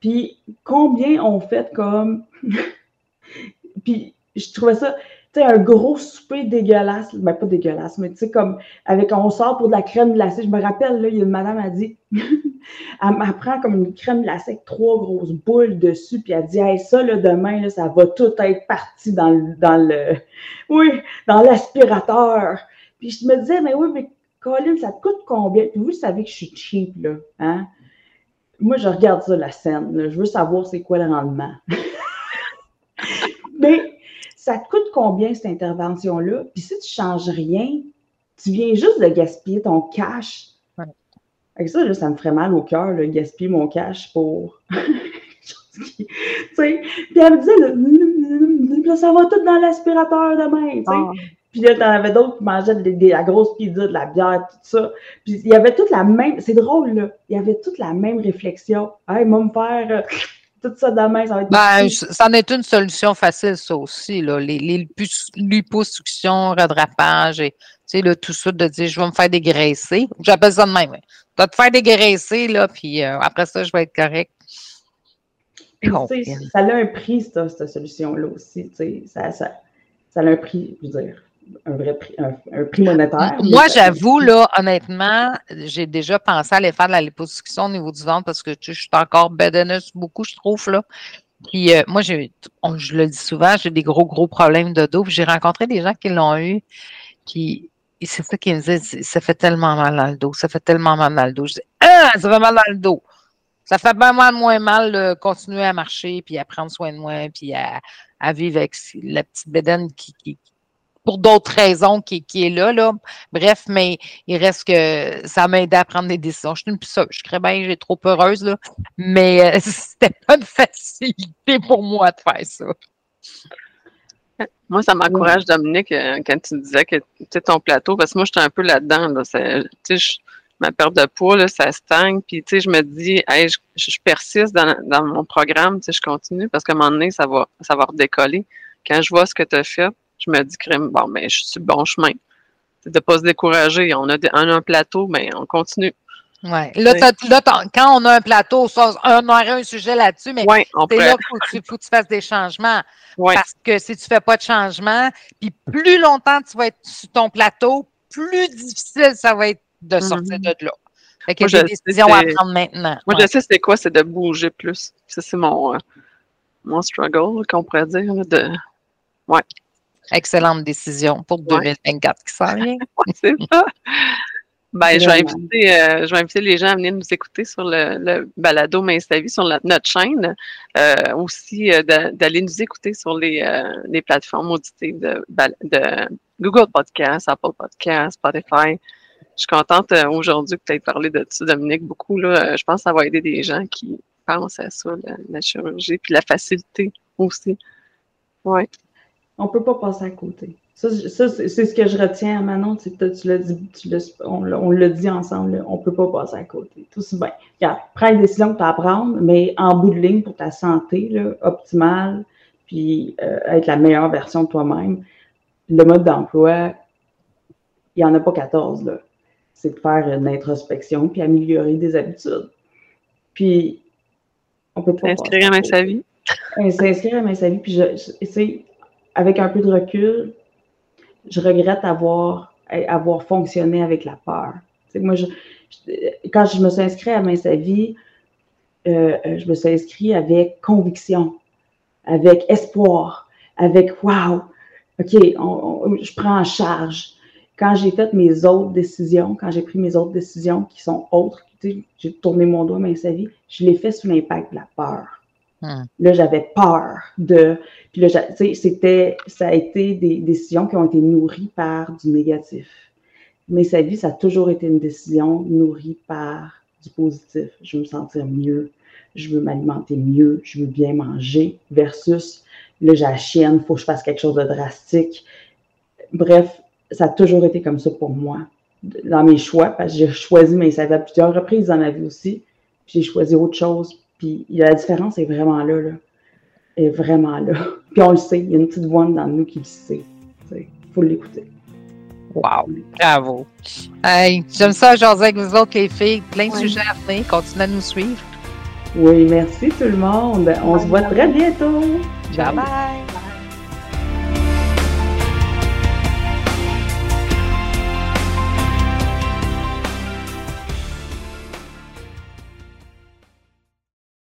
Puis combien ont fait comme. Puis je trouvais ça un gros souper dégueulasse, ben pas dégueulasse, mais tu sais, comme avec on sort pour de la crème glacée. Je me rappelle, là, a une madame a dit, elle, prend comme une crème glacée avec trois grosses boules dessus, puis elle dit, hey, ça, là, demain, là, ça va tout être parti dans le, dans le, oui, dans l'aspirateur. Puis je me disais, mais oui, mais Colin, ça te coûte combien? Puis vous savez que je suis cheap, là, hein? Moi, je regarde ça, la scène, je veux savoir c'est quoi le rendement. ça te coûte combien cette intervention-là? Puis si tu ne changes rien, tu viens juste de gaspiller ton cash. Avec ça, ça me ferait mal au cœur, gaspiller mon cash pour. sais, puis elle me disait, ça va tout dans l'aspirateur demain. Ah. Puis là, t'en avais d'autres qui mangeaient de, la grosse pizza, de la bière, tout ça. Puis il y avait toute la même, c'est drôle, là, il y avait toute la même réflexion. Hey, moi, me faire euh, tout ça demain, ça va être. Ben, ça en est une solution facile, ça aussi, là. Les, les liposuctions, redrapage, et, tu sais, là, tout ça, de dire, je vais me faire dégraisser. J'appelle ça de même. Tu vas te faire dégraisser, là, puis euh, après ça, je vais être correct. ça a un prix, cette, cette solution-là aussi. Ça, ça, ça a un prix, je veux dire un vrai prix, un, prix monétaire. Moi, j'avoue, là, honnêtement, j'ai déjà pensé à aller faire de la liposuction au niveau du ventre parce que je suis encore bédaneuse beaucoup, je trouve, là. Puis euh, moi, j'ai, je le dis souvent, j'ai des gros, gros problèmes de dos. J'ai rencontré des gens qui l'ont eu, puis c'est ça qu'ils me disaient, ça fait tellement mal dans le dos, ça fait tellement mal dans le dos. Je dis, ah, ça fait mal dans le dos. Ça fait bien moins mal de continuer à marcher, puis à prendre soin de moi, puis à, vivre avec la petite bédaine qui, pour d'autres raisons qui, est là, là. Bref, mais il reste que ça m'a aidé à prendre des décisions. Je suis une ça, je serais bien, j'ai trop heureuse, là. Mais euh, c'était pas une facilité pour moi de faire ça. Moi, ça m'encourage, Dominique, euh, quand tu disais que ton plateau, parce que moi, j'étais un peu là-dedans. Là, ma perte de poids, là, ça stagne. Puis, tu sais, je me dis, hey, je, persiste dans, dans, mon programme, tu sais, je continue parce qu'à un moment donné, ça va, ça va redécoller. Quand je vois ce que tu as fait, je me dis, bon, mais ben, je suis bon chemin. C'est de ne pas se décourager. On a, un plateau, mais ben, on continue. Oui. Là, quand on a un plateau, on aurait un sujet là-dessus, mais c'est là qu'il faut, que tu fasses des changements. Parce que si tu ne fais pas de changement, puis plus longtemps tu vas être sur ton plateau, plus difficile ça va être de sortir mm-hmm. de là. Fait y a des décisions à prendre maintenant. Moi, je sais c'est quoi, c'est de bouger plus. Ça, c'est mon, euh, mon struggle, qu'on pourrait dire. De... Ouais. Excellente décision pour 2024 qui s'en vient. c'est ça. Ben, je vais, inviter, euh, je vais inviter les gens à venir nous écouter sur le, balado Main Vie sur notre chaîne. Euh, aussi, euh, d'aller nous écouter sur les, les plateformes auditives de, de, Google Podcast, Apple Podcast, Spotify. Je suis contente aujourd'hui que tu aies parlé de ça, Dominique, beaucoup. Là, je pense que ça va aider des gens qui pensent à ça, la, la chirurgie, puis la facilité aussi. Ouais on ne peut pas passer à côté. Ça, c'est ce que je retiens, Manon. Tu, tu l'as dit, on, l'a dit ensemble, on ne peut pas passer à côté. Tout bien. Regarde, prends les décisions que tu as à prendre, mais en bout de ligne pour ta santé là, optimale, puis euh, être la meilleure version de toi-même, le mode d'emploi, il n'y en a pas 14. Là. C'est de faire une introspection puis améliorer des habitudes. Puis, on peut pas. S'inscrire à sa vie. S'inscrire à sa vie. Puis, je, avec un peu de recul, je regrette avoir, avoir fonctionné avec la peur. moi, quand je me suis inscrite à Mince Vie, euh, euh, je me suis inscrite avec conviction, avec espoir, avec wow, OK, je prends en charge. Quand j'ai fait mes autres décisions, quand j'ai pris mes autres décisions qui sont autres, j'ai tourné mon doigt Mince Vie, je l'ai fait sous l'impact de la peur. Hmm. Là, j'avais peur de. Puis là, c'était, ça a été des décisions qui ont été nourries par du négatif. Mais sa vie, ça a toujours été une décision nourrie par du positif. Je veux me sentir mieux, je veux m'alimenter mieux, je veux bien manger, versus là, j'ai la chienne, il faut que je fasse quelque chose de drastique. Bref, ça a toujours été comme ça pour moi dans mes choix, parce que j'ai choisi mes savies à plusieurs reprises dans ma vie aussi. J'ai choisi autre chose puis la différence est vraiment là, là. Est vraiment là. Puis on le sait, il y a une petite voix dans nous qui le sait. Il faut l'écouter. Wow, bravo. Hey, j'aime ça, jaser avec vous autres, les filles. Plein de sujets à venir. Continuez à nous suivre. Oui, merci tout le monde. On se voit très bientôt. bye. bye.